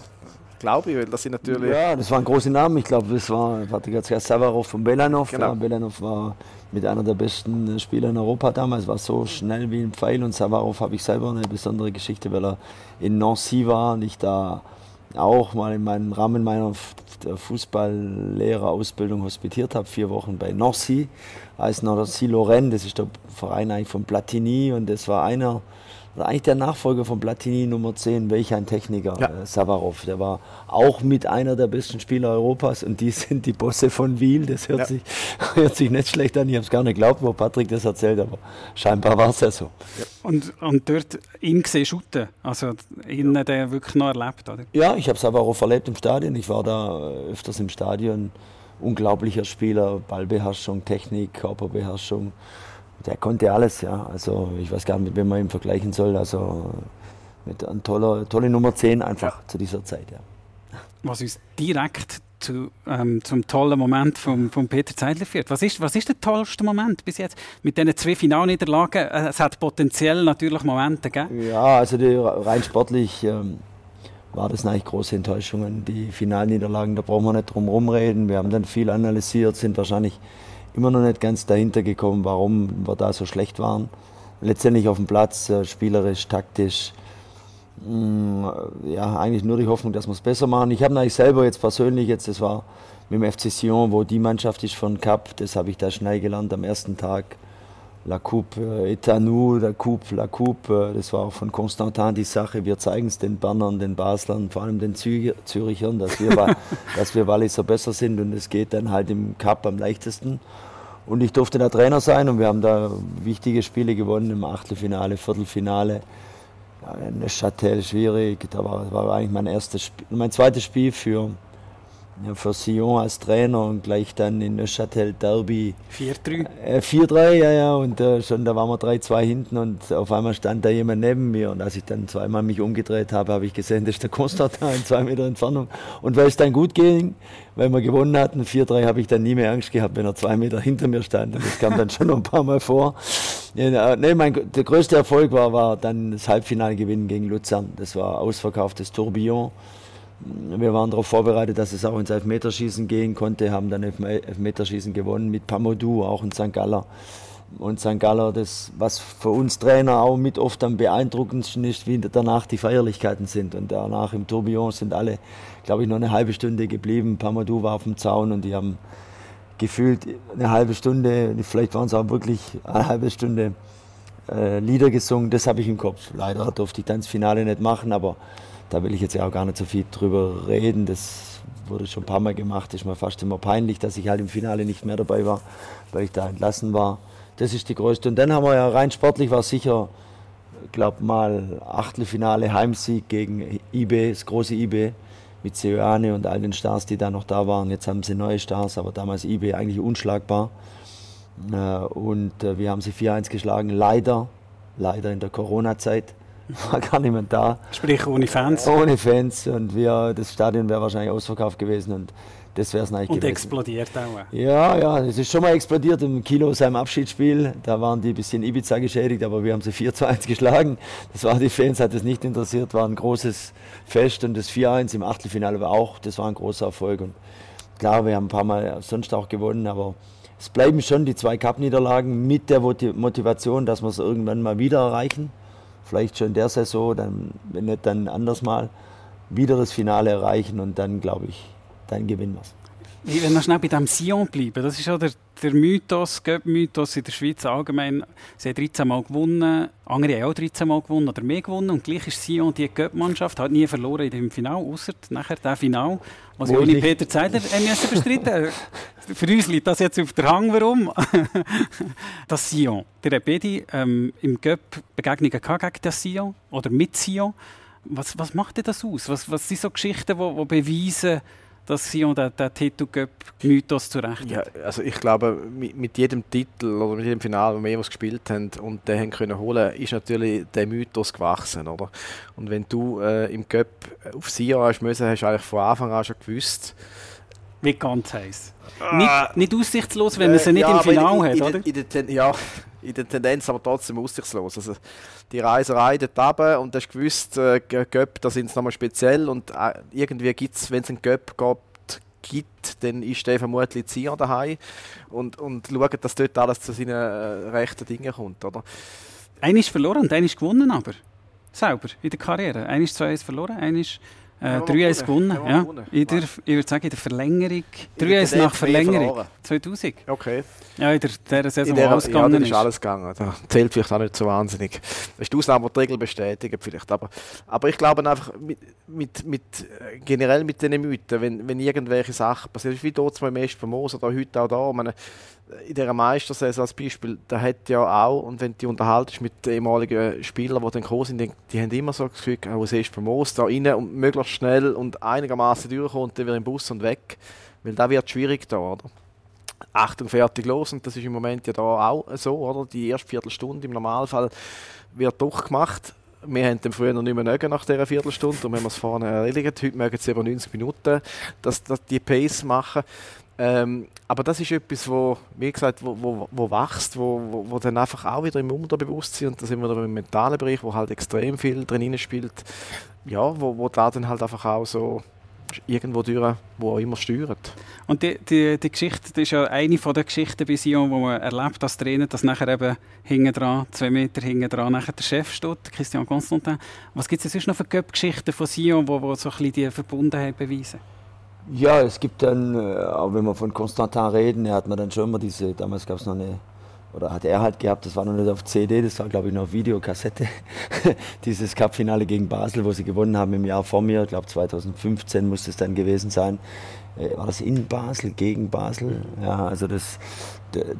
Glaube ich, weil das sind natürlich. Ja, das waren große Namen. Ich glaube, das war Patrick Savarov von Belanov. Genau. Ja, Belanov war mit einer der besten Spieler in Europa damals, war so schnell wie ein Pfeil. Und Savarov habe ich selber eine besondere Geschichte, weil er in Nancy war und ich da auch mal in meinem Rahmen meiner Fußballlehrerausbildung hospitiert habe, vier Wochen bei Nancy, als Nancy Lorraine, das ist der Verein eigentlich von Platini und das war einer eigentlich der Nachfolger von Platini Nummer 10, welch ein Techniker, ja. äh, Savarov. Der war auch mit einer der besten Spieler Europas und die sind die Bosse von Wiel. Das hört, ja. sich, hört sich nicht schlecht an. Ich habe es gar nicht geglaubt, wo Patrick das erzählt, aber scheinbar war es ja so. Ja. Und, und dort ihn gesehen shooten, also ihn der wirklich noch erlebt, oder? Ja, ich habe Savarov erlebt im Stadion. Ich war da äh, öfters im Stadion. Unglaublicher Spieler, Ballbeherrschung, Technik, Körperbeherrschung der konnte alles, ja. Also ich weiß gar nicht, mit wem man ihn vergleichen soll. Also mit einer toller, tolle Nummer 10 einfach zu dieser Zeit, ja. Was uns direkt zu, ähm, zum tollen Moment von vom Peter Zeidler führt. Was ist, was ist der tollste Moment bis jetzt? Mit diesen zwei Finalniederlagen, äh, es hat potenziell natürlich Momente gegeben. Ja, also die, rein sportlich ähm, war das eigentlich große Enttäuschungen. Die Finalniederlagen, da brauchen wir nicht drum herum reden. Wir haben dann viel analysiert, sind wahrscheinlich immer noch nicht ganz dahinter gekommen, warum wir da so schlecht waren. Letztendlich auf dem Platz, äh, spielerisch, taktisch, mh, mm, ja, eigentlich nur die Hoffnung, dass wir es besser machen. Ich habe eigentlich selber jetzt persönlich, jetzt, das war mit dem FC Sion, wo die Mannschaft ist von Cup, das habe ich da schnell gelernt am ersten Tag. La Coupe äh, nous, la Coupe, la Coupe, äh, das war auch von Constantin die Sache. Wir zeigen es den Bannern, den Baslern, vor allem den Zürichern, dass wir, dass wir Walliser besser sind und es geht dann halt im Cup am leichtesten. Und ich durfte da Trainer sein und wir haben da wichtige Spiele gewonnen im Achtelfinale, Viertelfinale. Ja, Neuchâtel schwierig, da war, war eigentlich mein erstes Spiel, mein zweites Spiel für, ja, für Sion als Trainer und gleich dann in Neuchâtel Derby. 4-3? Äh, 4-3, ja, ja. Und äh, schon da waren wir 3-2 hinten und auf einmal stand da jemand neben mir. Und als ich dann zweimal mich umgedreht habe, habe ich gesehen, das ist der Konstantin in zwei Meter Entfernung. Und weil es dann gut ging, weil wir gewonnen hatten, 4-3, habe ich dann nie mehr Angst gehabt, wenn er zwei Meter hinter mir stand. Und das kam dann schon noch ein paar Mal vor. Ja, nee, mein, der größte Erfolg war, war dann das Halbfinale gewinnen gegen Luzern. Das war ausverkauftes Tourbillon. Wir waren darauf vorbereitet, dass es auch ins Elfmeterschießen gehen konnte, haben dann Elfmeterschießen gewonnen mit Pamodou, auch in St. Galler. Und St. Galler, das, was für uns Trainer auch mit oft am beeindruckendsten ist, wie danach die Feierlichkeiten sind. Und danach im Tourbillon sind alle, glaube ich, noch eine halbe Stunde geblieben. Pamadou war auf dem Zaun und die haben gefühlt eine halbe Stunde, vielleicht waren es auch wirklich eine halbe Stunde äh, Lieder gesungen. Das habe ich im Kopf. Leider durfte ich dann das Finale nicht machen, aber da will ich jetzt ja auch gar nicht so viel drüber reden. Das wurde schon ein paar Mal gemacht. Ist mir fast immer peinlich, dass ich halt im Finale nicht mehr dabei war, weil ich da entlassen war. Das ist die größte. Und dann haben wir ja rein sportlich war sicher, glaube mal Achtelfinale Heimsieg gegen IB, das große IB mit Seoane und all den Stars, die da noch da waren. Jetzt haben sie neue Stars, aber damals IB eigentlich unschlagbar. Äh, und äh, wir haben sie 4-1 geschlagen, leider, leider in der Corona-Zeit. War gar niemand da. Sprich ohne Fans. Ohne Fans. Und wir, das Stadion wäre wahrscheinlich ausverkauft gewesen. Und das wäre es eigentlich Und gewesen. explodiert auch. Ja, ja, es ist schon mal explodiert im Kilo seinem Abschiedsspiel. Da waren die ein bisschen Ibiza geschädigt, aber wir haben sie 4 zu 1 geschlagen. Das war die Fans, hat es nicht interessiert, war ein großes Fest und das 4-1 im Achtelfinale war auch, das war ein großer Erfolg. Und klar, wir haben ein paar Mal sonst auch gewonnen, aber es bleiben schon die zwei Cup-Niederlagen mit der Motivation, dass wir es irgendwann mal wieder erreichen. Vielleicht schon der Saison, dann, wenn nicht dann anders mal, wieder das Finale erreichen und dann, glaube ich, dann gewinnen wir es. Ich will noch schnell bei diesem Sion bleiben. Das ist ja der, der Mythos, Göpp-Mythos in der Schweiz allgemein. Sie haben 13 Mal gewonnen, andere haben auch 13 Mal gewonnen oder mehr gewonnen. Und gleich ist Sion die Göpp-Mannschaft, hat nie verloren in dem Final, außer nachher der Final, was ohne Peter Zeidler müssen bestreiten Für uns liegt das jetzt auf der Hang, warum? das Sion. Der beide ähm, im Göpp Begegnungen gegen das Sion oder mit Sion. Was, was macht denn das aus? Was, was sind so Geschichten, die beweisen, dass Sion den, den Titel Mythos zurecht ja, also ich glaube, mit, mit, jedem Titel oder mit jedem Finale, wo wir jemals gespielt haben und den haben können holen, ist natürlich der Mythos gewachsen, oder? Und wenn du äh, im Cup auf Sion hast müssen, hast du eigentlich von Anfang an schon gewusst, wie ganz heiß. Ah, nicht, nicht aussichtslos, wenn man sie äh, nicht ja, im Finale hat, oder? In der, ja, in der Tendenz aber trotzdem aussichtslos. Also die Reiserei dort runter und du hast gewusst, äh, Göpp, da sind sie nochmal speziell und äh, irgendwie gibt es, wenn es einen Göpp gibt, gibt, dann ist der vermutlich Zier daheim und, und schaut, dass dort alles zu seinen äh, rechten Dingen kommt. Oder? Einer ist verloren und einer ist gewonnen, aber selber in der Karriere. Einer ist zwei ist verloren, einer ist äh, 3-1 gewonnen. Ja. In der, ich würde sagen, in der Verlängerung. 3-1 nach Verlängerung. 2000. Okay. Ja, in der, der Saison, in der, alles gegangen ja, ist. alles gegangen. Da zählt vielleicht auch nicht so wahnsinnig. Das ist die Ausnahme, die die Regel bestätigen vielleicht. Aber, aber ich glaube einfach, mit, mit, mit, generell mit diesen Mythen, wenn, wenn irgendwelche Sachen passieren, wie dort zum Beispiel von Moos oder heute auch da, meine, in dieser Meistersaison als Beispiel, da hat ja auch, und wenn du unterhaltest mit ehemaligen Spielern, die dann gekommen sind, die, die haben immer so das Gefühl, oh, siehst Moos da rein und möglichst schnell und einigermaßen durchkommt, dann wieder im Bus und weg. Weil da wird schwierig da, oder? Achtung, fertig, los. Und das ist im Moment ja da auch so, oder? Die erste Viertelstunde im Normalfall wird durchgemacht. Wir haben dann früher noch nicht mehr mögen nach dieser Viertelstunde, und wenn wir es vorne erledigt. Heute mögen sie über 90 Minuten dass, dass die Pace machen. Ähm, aber das ist etwas, wo, wie gesagt, wo, wo, wo wächst, wo, wo, wo, dann einfach auch wieder im Unterbewusstsein, und da sind wir im mentalen Bereich, wo halt extrem viel drin spielt, ja, wo, wo da dann halt einfach auch so irgendwo durch, wo auch immer steuert. Und die, die, die Geschichte, das ist ja eine von den Geschichten bei Sion, wo man erlebt als Trainer, dass nachher eben hinten dran, zwei Meter hinten dran, nachher der Chef steht, Christian Constantin. Was gibt es sonst noch für Göpp-Geschichten von Sion, wo, wo so ein bisschen die Verbundenheit beweisen? Ja, es gibt dann, äh, auch wenn wir von Constantin reden, er hat man dann schon immer diese, damals gab es noch eine, oder hat er halt gehabt, das war noch nicht auf CD, das war glaube ich noch Videokassette, dieses Cup-Finale gegen Basel, wo sie gewonnen haben im Jahr vor mir, ich glaube 2015 muss es dann gewesen sein. Äh, war das in Basel, gegen Basel? Ja, also das,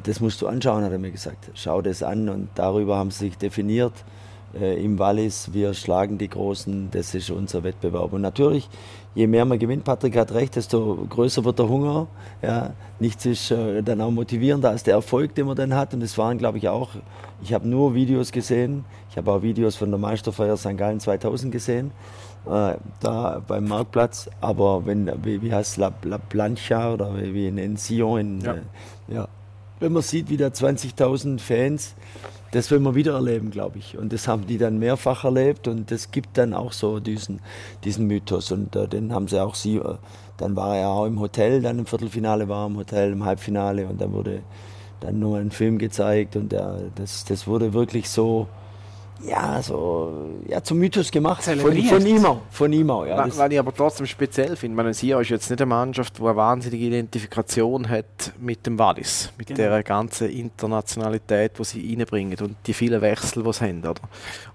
das musst du anschauen, hat er mir gesagt. Schau das an und darüber haben sie sich definiert äh, im Wallis. Wir schlagen die Großen, das ist unser Wettbewerb. Und natürlich, je mehr man gewinnt, Patrick hat recht, desto größer wird der Hunger. Ja, nichts ist äh, dann auch motivierender als der Erfolg, den man dann hat. Und es waren, glaube ich, auch, ich habe nur Videos gesehen. Ich habe auch Videos von der Meisterfeier St. Gallen 2000 gesehen, äh, da beim Marktplatz. Aber wenn, wie, wie heißt La, La Plancha oder wie, wie in Sion, in, ja. Äh, ja. wenn man sieht, wieder 20.000 Fans, das will man wieder erleben, glaube ich. Und das haben die dann mehrfach erlebt und das gibt dann auch so diesen, diesen Mythos. Und äh, den haben sie auch sie, äh, dann war er auch im Hotel, dann im Viertelfinale war er im Hotel, im Halbfinale und dann wurde dann nur ein Film gezeigt und äh, das, das wurde wirklich so ja, so, ja, zum Mythos gemacht. Von, Zelebriert. von ihm auch. Von ihm auch ja, das, Was ich aber trotzdem speziell finde, meine Sia ist jetzt nicht eine Mannschaft, die eine wahnsinnige Identifikation hat mit dem Wallis, mit Genau. der ganzen Internationalität, die sie reinbringen und die vielen Wechsel, die sie haben. Oder?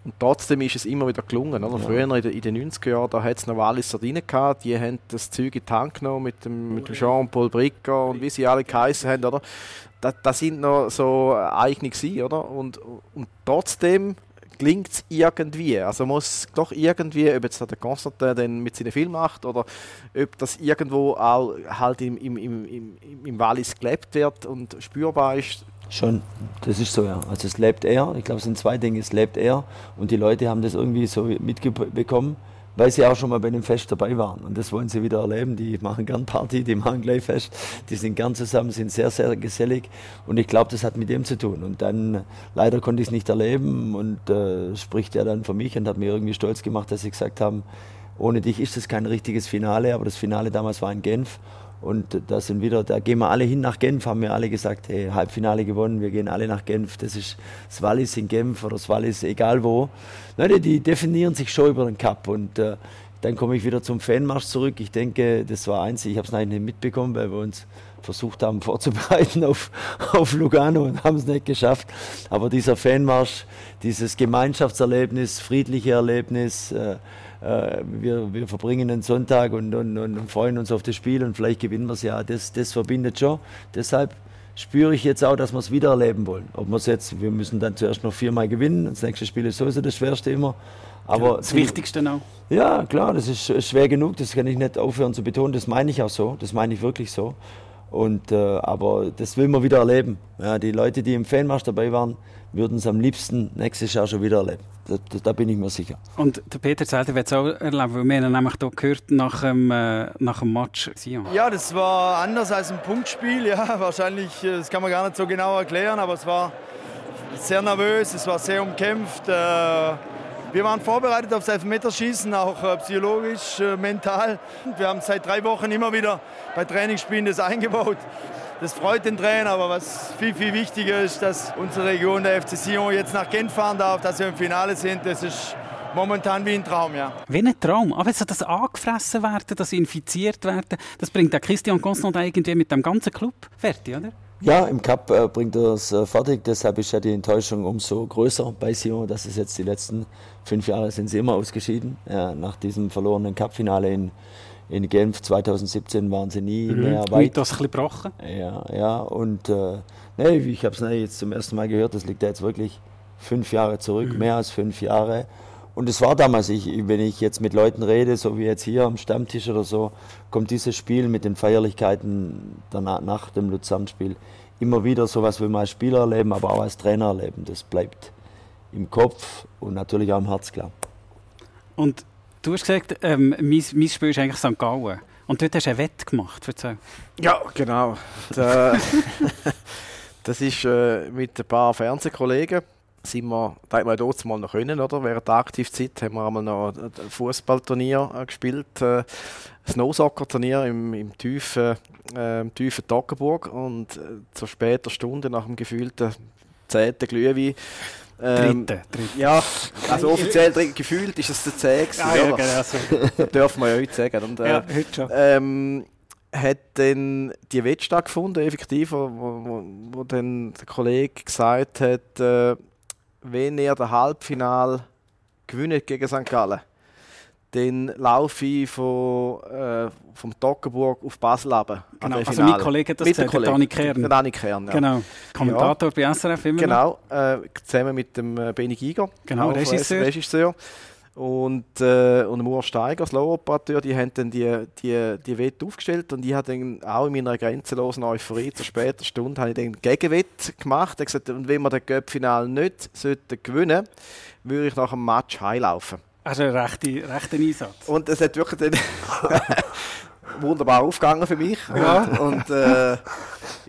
Und trotzdem ist es immer wieder gelungen. Oder? Ja. Früher in den, in den 90er Jahren, da hat es noch Walliser drin gehabt, die haben das Zeug in die Hand genommen mit dem, mit dem Jean-Paul Bricker und wie sie alle geheißen haben. Oder? Das, das sind noch so eigene gewesen, oder? Und, und trotzdem gelingt es irgendwie. Also muss doch irgendwie, ob jetzt der Konstantin dann mit seinen Film macht oder ob das irgendwo auch halt im, im, im, im, im Wallis gelebt wird und spürbar ist. Schon, das ist so, ja. Also es lebt er. Ich glaube, es sind zwei Dinge. Es lebt er und die Leute haben das irgendwie so mitbekommen, weil sie auch schon mal bei dem Fest dabei waren. Und das wollen sie wieder erleben. Die machen gern Party, die machen gleich Fest. Die sind gern zusammen, sind sehr, sehr gesellig. Und ich glaube, das hat mit dem zu tun. Und dann, leider konnte ich es nicht erleben und äh, spricht er dann für mich und hat mir irgendwie stolz gemacht, dass sie gesagt haben, ohne dich ist es kein richtiges Finale, aber das Finale damals war in Genf. Und da sind wieder, da gehen wir alle hin nach Genf, haben wir alle gesagt, hey, Halbfinale gewonnen, wir gehen alle nach Genf. Das ist das Wallis in Genf oder das Wallis egal wo. Leute, die definieren sich schon über den Cup. Und äh, dann komme ich wieder zum Fanmarsch zurück. Ich denke, das war eins, ich habe es nicht mitbekommen, weil wir uns versucht haben vorzubereiten auf, auf Lugano und haben es nicht geschafft. Aber dieser Fanmarsch, dieses Gemeinschaftserlebnis, friedliche Erlebnis, äh, äh, wir, wir verbringen einen Sonntag und, und, und freuen uns auf das Spiel und vielleicht gewinnen wir es ja. Das, das verbindet schon. Deshalb spüre ich jetzt auch, dass wir es wieder erleben wollen. Ob wir es jetzt, wir müssen dann zuerst noch viermal gewinnen. Das nächste Spiel ist sowieso das schwerste immer. Aber das Wichtigste auch. ja, klar, das ist sch- schwer genug, das kann ich nicht aufhören zu betonen, das meine ich auch so, das meine ich wirklich so. Und, äh, aber das will man wieder erleben. Ja, die Leute, die im Fanmarsch dabei waren, würden es am liebsten nächstes Jahr schon wieder erleben. Da, da, da bin ich mir sicher. Und der Peter Zelter wird es auch erleben, weil wir haben ihn nämlich hier gehört nach dem, äh, nach dem Match Sion. Ja, das war anders als ein Punktspiel. Ja, wahrscheinlich, äh, das kann man gar nicht so genau erklären, aber es war sehr nervös, es war sehr umkämpft. Äh, Wir waren vorbereitet aufs Elfmeterschießen, auch äh, psychologisch, äh, mental. Wir haben seit drei Wochen immer wieder bei Trainingsspielen das eingebaut. Das freut den Trainer, aber was viel, viel wichtiger ist, dass unsere Region, der FC Sion, jetzt nach Genf fahren darf, dass wir im Finale sind. Das ist momentan wie ein Traum, ja. Wie ein Traum. Aber so das angefressen werden, das infiziert werden, das bringt auch Christian Constant irgendwie mit dem ganzen Club fertig, oder? Ja, im Cup äh, bringt er es äh, fertig, deshalb ist ja die Enttäuschung umso größer bei Sion, dass es jetzt die letzten fünf Jahre sind sie immer ausgeschieden. Ja, nach diesem verlorenen Cup-Finale in, in Genf 2017 waren sie nie mehr weit. Mythos ein bisschen gebrochen. Ja, ja, und äh, nee, ich habe es jetzt zum ersten Mal gehört, das liegt ja jetzt wirklich fünf Jahre zurück, mehr als fünf Jahre. Und es war damals, ich, wenn ich jetzt mit Leuten rede, so wie jetzt hier am Stammtisch oder so, kommt dieses Spiel mit den Feierlichkeiten danach, nach dem Luzern-Spiel immer wieder sowas, wie wir als Spieler erleben, aber auch als Trainer erleben. Das bleibt im Kopf und natürlich auch im Herz klar. Und du hast gesagt, ähm, mein, mein Spiel ist eigentlich St. Gallen. Und dort hast du eine Wette gemacht, erzähl. Ja, genau. Da, das ist äh, mit ein paar Fernsehkollegen sind wir, da hat man dort mal noch können, oder? Während der Aktivzeit haben wir einmal noch ein Fußballturnier äh, gespielt, äh, ein Snowsoccer-Turnier im, im tiefen, äh, tiefen Toggenburg und äh, zur später Stunde nach dem gefühlten zehnten Glühwein ähm, Dritte. Dritte. ja, also offiziell gefühlt ist es der 10 gewesen, Ah, ja, genau so. Das dürfen wir ja heute sagen. Und, äh, ja, heute schon. ähm, hat dann die Wette stattgefunden, effektiv, wo, wo, wo dann der Kollege gesagt hat, äh, wenn er das Halbfinal gewinnt gegen St. Gallen, dann laufe ich von, äh, vom Toggenburg auf Basel runter. an Genau, das also mein Kollege hat das gesagt, der. Dani Kern. Der Dani Kern, ja. Genau. Kommentator bei SRF immer. Genau, äh, zusammen mit dem äh, Benny Giger, Genau, Regisseur. Regisseur. Und, äh, und Urs Steiger, Slow-Operateur, die haben dann die, die, die Wette aufgestellt und ich habe dann auch in meiner grenzenlosen Euphorie zur späten Stunde habe ich dann Gegenwett gemacht. Ich gesagt, und wenn wir das Cup-Final nicht sollten gewinnen würde ich nach dem Match heimlaufen. Also ein rechter, rechter Einsatz. Und es hat wirklich wunderbar aufgegangen für mich. Und, und äh,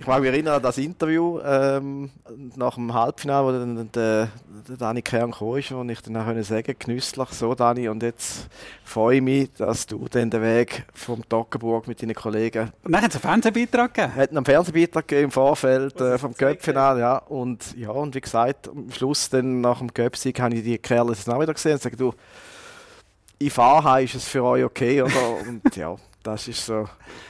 Ich mag mich erinnern an das Interview ähm, nach dem Halbfinale, wo dann der, der Dani Kern kam, ist, wo ich dann auch sagen genüsslich so, Dani, und jetzt freue ich mich, dass du dann den Weg vom Toggenburg mit deinen Kollegen... Dann hat es einen Fernsehbeitrag gegeben? Hat einen Fernsehbeitrag gegeben im Vorfeld äh, vom Göppfinale, ja. Und, ja. Und wie gesagt, am Schluss dann nach dem Göppsieg habe ich die Kerle jetzt auch wieder gesehen und gesagt, du, ich fahre ist es für euch okay, oder? Und ja das ist so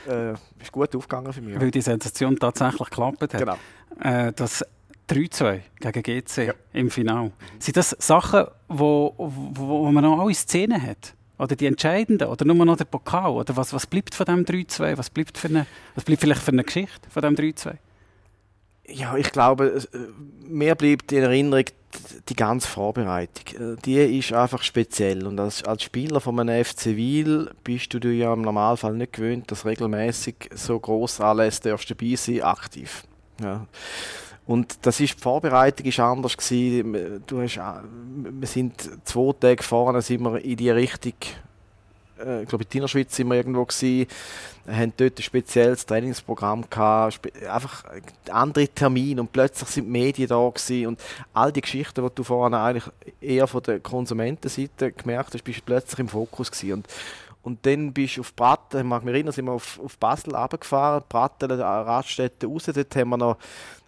äh, ist gut aufgegangen für mich. Weil die Sensation tatsächlich geklappt hat. Genau. Äh, das 3-2 gegen GC ja. im Finale. Sind das Sachen, wo, wo, wo man noch alle Szenen hat? Oder die entscheidenden? Oder nur noch der Pokal? Oder was, was bleibt von dem 3-2? Was bleibt, für eine, was bleibt vielleicht für eine Geschichte von dem 3-2? Ja, ich glaube, äh, mir bleibt in Erinnerung die ganze Vorbereitung. Äh, die ist einfach speziell. Und als, als Spieler von einem FC Wil bist du dir ja im Normalfall nicht gewöhnt, dass regelmäßig so groß Anlässe darfst dabei sein, aktiv. Ja. Und das ist, die Vorbereitung ist anders gewesen. Du hast, wir sind zwei Tage vorne, sind wir in die Richtung äh, ich glaube, in der Schweiz sind wir irgendwo gewesen, haben dort ein spezielles Trainingsprogramm gehabt, einfach andere Termine und plötzlich sind die Medien da gewesen und all die Geschichten, die du vorhin eigentlich eher von der Konsumentenseite gemerkt hast, bist plötzlich im Fokus gewesen. Und und dann bist du auf Bratten, ich mag mich erinnern, sind wir auf, auf Basel runtergefahren, Bratten, Radstätte raus, dort haben wir noch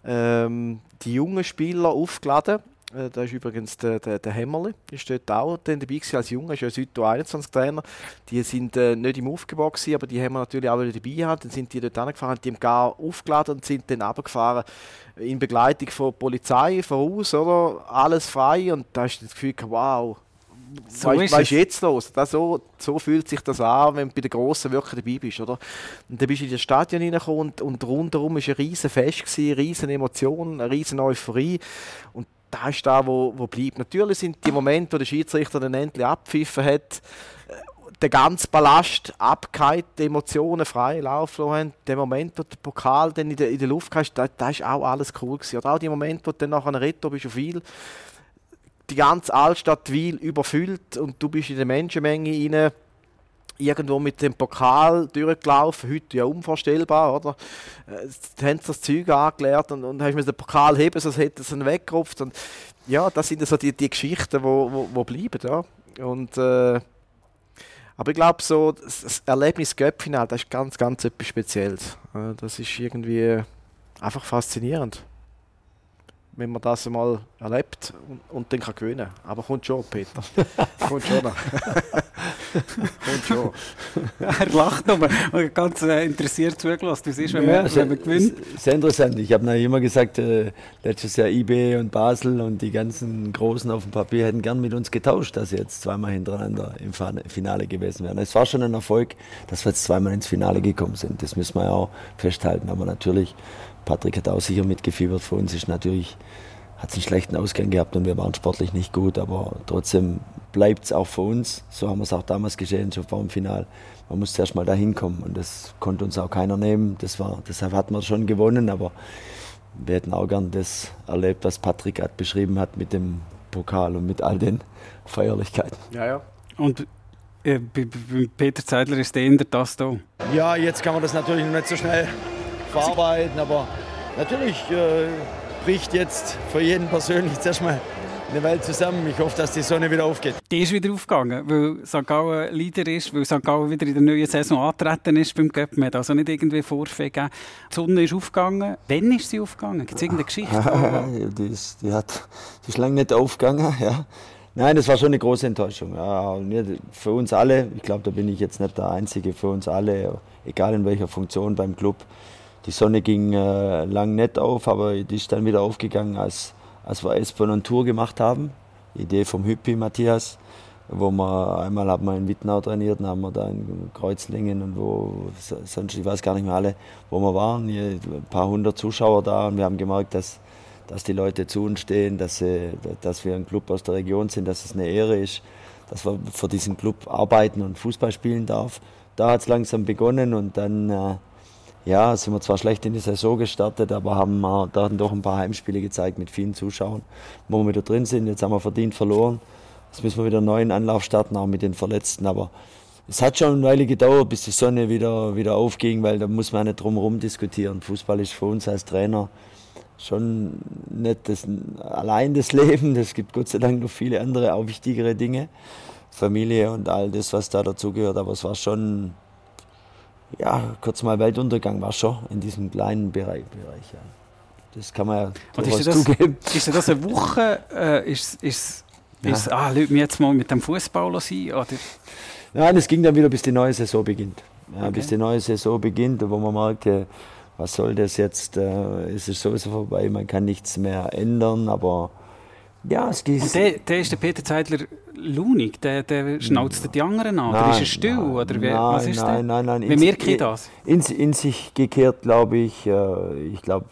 ähm, die jungen Spieler aufgeladen äh, da ist übrigens der, der, der Hämmerli, ist dort auch dabei gewesen, als Junge, ist ja Südo 21 Trainer. Die sind äh, nicht im Aufgebot gewesen, aber die haben wir natürlich auch wieder dabei gehabt. Dann sind die dort angefahren, die haben gar aufgeladen und sind dann runtergefahren in Begleitung von Polizei voraus, oder? Alles frei und da hast du das Gefühl, wow, so weißt, was ist jetzt los? Das so, so fühlt sich das an, wenn du bei den Grossen wirklich dabei bist, oder? Und dann bist du in das Stadion reingekommen und, und rundherum war ein riesen Fest, gewesen, eine riesen Emotion, eine riesen Euphorie und das ist da, wo, wo bleibt. Natürlich sind die Momente, wo der Schiedsrichter dann endlich abpfiffen hat, äh, der ganze Ballast abgeht, die Emotionen frei laufen haben. Der Moment, wo der Pokal dann in der, in der Luft hast, das, das ist auch alles cool gewesen. Oder auch die Momente, wo du dann nach einer Retto bist auf Wil, die ganze Altstadt Wil überfüllt und du bist in der Menschenmenge rein irgendwo mit dem Pokal durchgelaufen, heute ja unvorstellbar, oder? Äh, haben sie das Zeug angelernt und, und hast den Pokal heben, sonst hätte es ihn weggerupft. Und ja, das sind so die, die Geschichten, die wo, wo, wo bleiben, ja. Und, äh, aber ich glaube, so, das Erlebnis Göppfinal, das ist ganz, ganz etwas Spezielles. Das ist irgendwie einfach faszinierend wenn man das einmal erlebt und, und dann kann gewinnen. Aber kommt schon, Peter. kommt schon. kommt schon. er lacht nochmal und ganz äh, interessiert zugelassen. Das ist, wenn, ja, man, wenn man gewinnt. Sehr interessant. Ich habe noch immer gesagt, äh, letztes Jahr IB und Basel und die ganzen Großen auf dem Papier hätten gern mit uns getauscht, dass sie jetzt zweimal hintereinander im Finale gewesen wären. Es war schon ein Erfolg, dass wir jetzt zweimal ins Finale gekommen sind. Das müssen wir ja auch festhalten. Aber natürlich Patrick hat auch sicher mitgefiebert. Für uns ist natürlich, hat einen schlechten Ausgang gehabt und wir waren sportlich nicht gut, aber trotzdem bleibt es auch für uns. So haben wir es auch damals geschehen, schon vor dem Final. Man muss zuerst mal dahin kommen und das konnte uns auch keiner nehmen. Das war, deshalb hat man schon gewonnen, aber wir hätten auch gern das erlebt, was Patrick gerade beschrieben hat mit dem Pokal und mit all den Feierlichkeiten. Ja, ja. Und äh, Peter Zeidler ist der das da. Ja, jetzt kann man das natürlich noch nicht so schnell verarbeiten. Aber natürlich äh, bricht jetzt für jeden persönlich zuerst mal eine Welt zusammen. Ich hoffe, dass die Sonne wieder aufgeht. Die ist wieder aufgegangen, weil St. Gallen Leader ist, weil St. Gallen wieder in der neuen Saison antreten ist beim Cup. Man also nicht irgendwie Vorfälle gegeben. Die Sonne ist aufgegangen. Wann ist sie aufgegangen? Gibt es irgendeine Geschichte? die, ist, die, hat, die ist lange nicht aufgegangen. Ja. Nein, das war schon eine große Enttäuschung. Ja, für uns alle, ich glaube, da bin ich jetzt nicht der Einzige, für uns alle, egal in welcher Funktion beim Club, die Sonne ging äh, lang nicht auf, aber die ist dann wieder aufgegangen, als, als wir S-Bahn und Tour gemacht haben. Idee vom Hüppi Matthias, wo wir einmal haben wir in Wittenau trainiert, dann haben wir da in Kreuzlingen und wo sonst, ich weiß gar nicht mehr alle, wo wir waren. Hier ein paar hundert Zuschauer da und wir haben gemerkt, dass, dass die Leute zu uns stehen, dass, sie, dass wir ein Club aus der Region sind, dass es eine Ehre ist, dass wir für diesen Club arbeiten und Fußball spielen darf. Da hat es langsam begonnen und dann äh, ja, sind wir zwar schlecht in die Saison gestartet, aber haben wir da doch ein paar Heimspiele gezeigt mit vielen Zuschauern, wo wir wieder drin sind. Jetzt haben wir verdient verloren. Jetzt müssen wir wieder einen neuen Anlauf starten, auch mit den Verletzten. Aber es hat schon eine Weile gedauert, bis die Sonne wieder, wieder aufging, weil da muss man nicht drum herum diskutieren. Fußball ist für uns als Trainer schon nicht das, allein das Leben. Es gibt Gott sei Dank noch viele andere, auch wichtigere Dinge. Familie und all das, was da dazugehört. Aber es war schon, ja, kurz mal Weltuntergang war schon in diesem kleinen Bereich. Bereich ja. Das kann man ja durchaus ist das, zugeben. Ist das eine Woche? Äh, ist, ist, ja. ist, ah, lass mich jetzt mal mit dem Fußball sein? Oder? Nein, es ging dann wieder, bis die neue Saison beginnt. Ja, okay. Bis die neue Saison beginnt, wo man merkte, was soll das jetzt? Äh, es ist sowieso vorbei, man kann nichts mehr ändern, aber ja, es geht. Und der, der ist der Peter Zeidler Lunig, der, der schnauzt die anderen an, nein, oder ist er still? Nein, oder wie, nein, was ist nein, nein, nein. Wie merke ich das? In, in sich gekehrt, glaube ich. Äh, ich glaube,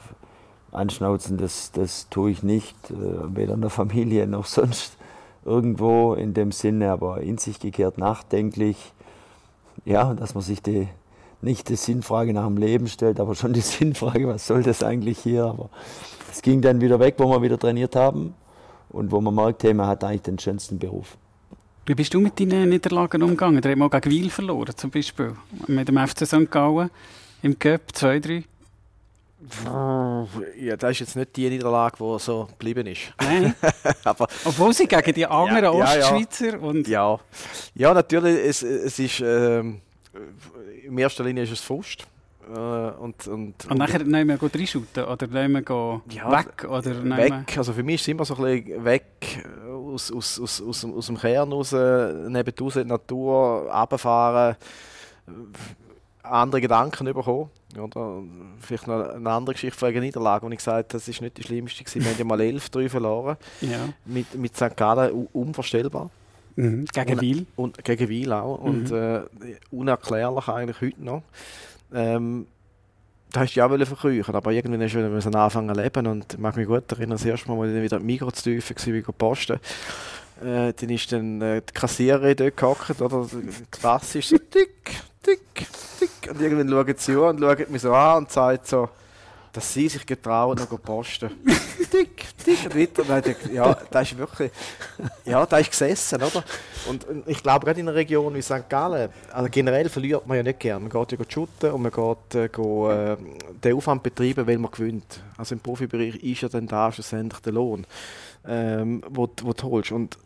anschnauzen, das, das tue ich nicht, äh, weder in der Familie noch sonst irgendwo in dem Sinne, aber in sich gekehrt nachdenklich. Ja, dass man sich die, nicht die Sinnfrage nach dem Leben stellt, aber schon die Sinnfrage, was soll das eigentlich hier? Aber es ging dann wieder weg, wo wir wieder trainiert haben und wo man merkt, hey, man hat eigentlich den schönsten Beruf. Wie bist du mit deinen Niederlagen umgegangen? Der hat mal gegen Wiel verloren, zum Beispiel. Mit dem FC St. Gallen im Cup 2-3. Ja, das ist jetzt nicht die Niederlage, die so geblieben ist. Nein. Aber, Obwohl sie gegen die anderen ja, Ostschweizer ja. und... Ja, ja natürlich, es, es ist... Ähm, in erster Linie ist es Frust. Äh, und, und, und nachher nehmen wir reinschuten oder nehmen wir ja, weg? Oder weg, also für mich ist es immer so ein bisschen weg aus, aus, aus, aus, aus dem Kern raus, neben die Natur, runterfahren, andere Gedanken bekommen. Oder vielleicht noch eine andere Geschichte von einer Niederlage, wo ich gesagt habe, das ist nicht die schlimmste gewesen. Wir haben ja mal 11-3 verloren. Ja. Mit, mit St. Gallen unvorstellbar. Mhm. Gegen Wiel. Und, gegen Wiel auch. Mhm. Und äh, unerklärlich eigentlich heute noch. Ähm, da hast du ja auch verkrüchen, aber irgendwann du wieder anfangen zu leben. Und ich mag mich gut erinnern, das erste Mal, als ich wieder im Mikro zu tief war, wie posten. Äh, dann ist dann äh, die Kassiererin dort gehockt, oder? Klassisch so tick, tick, tick. Und irgendwann schaut sie an und schaut mich so an und sagt so, dass sie sich getrauen, noch zu posten. tick, tick, und weiter. Und ja, da ist wirklich, ja, da ist gesessen, oder? Und, und ich glaube, gerade in einer Region wie St. Gallen, also generell verliert man ja nicht gern. Man geht ja shooten und man geht äh, go, äh, den Aufwand betreiben, weil man gewinnt. Also im Profibereich ist ja dann da schlussendlich der Lohn, ähm, wo, wo du holst. Und,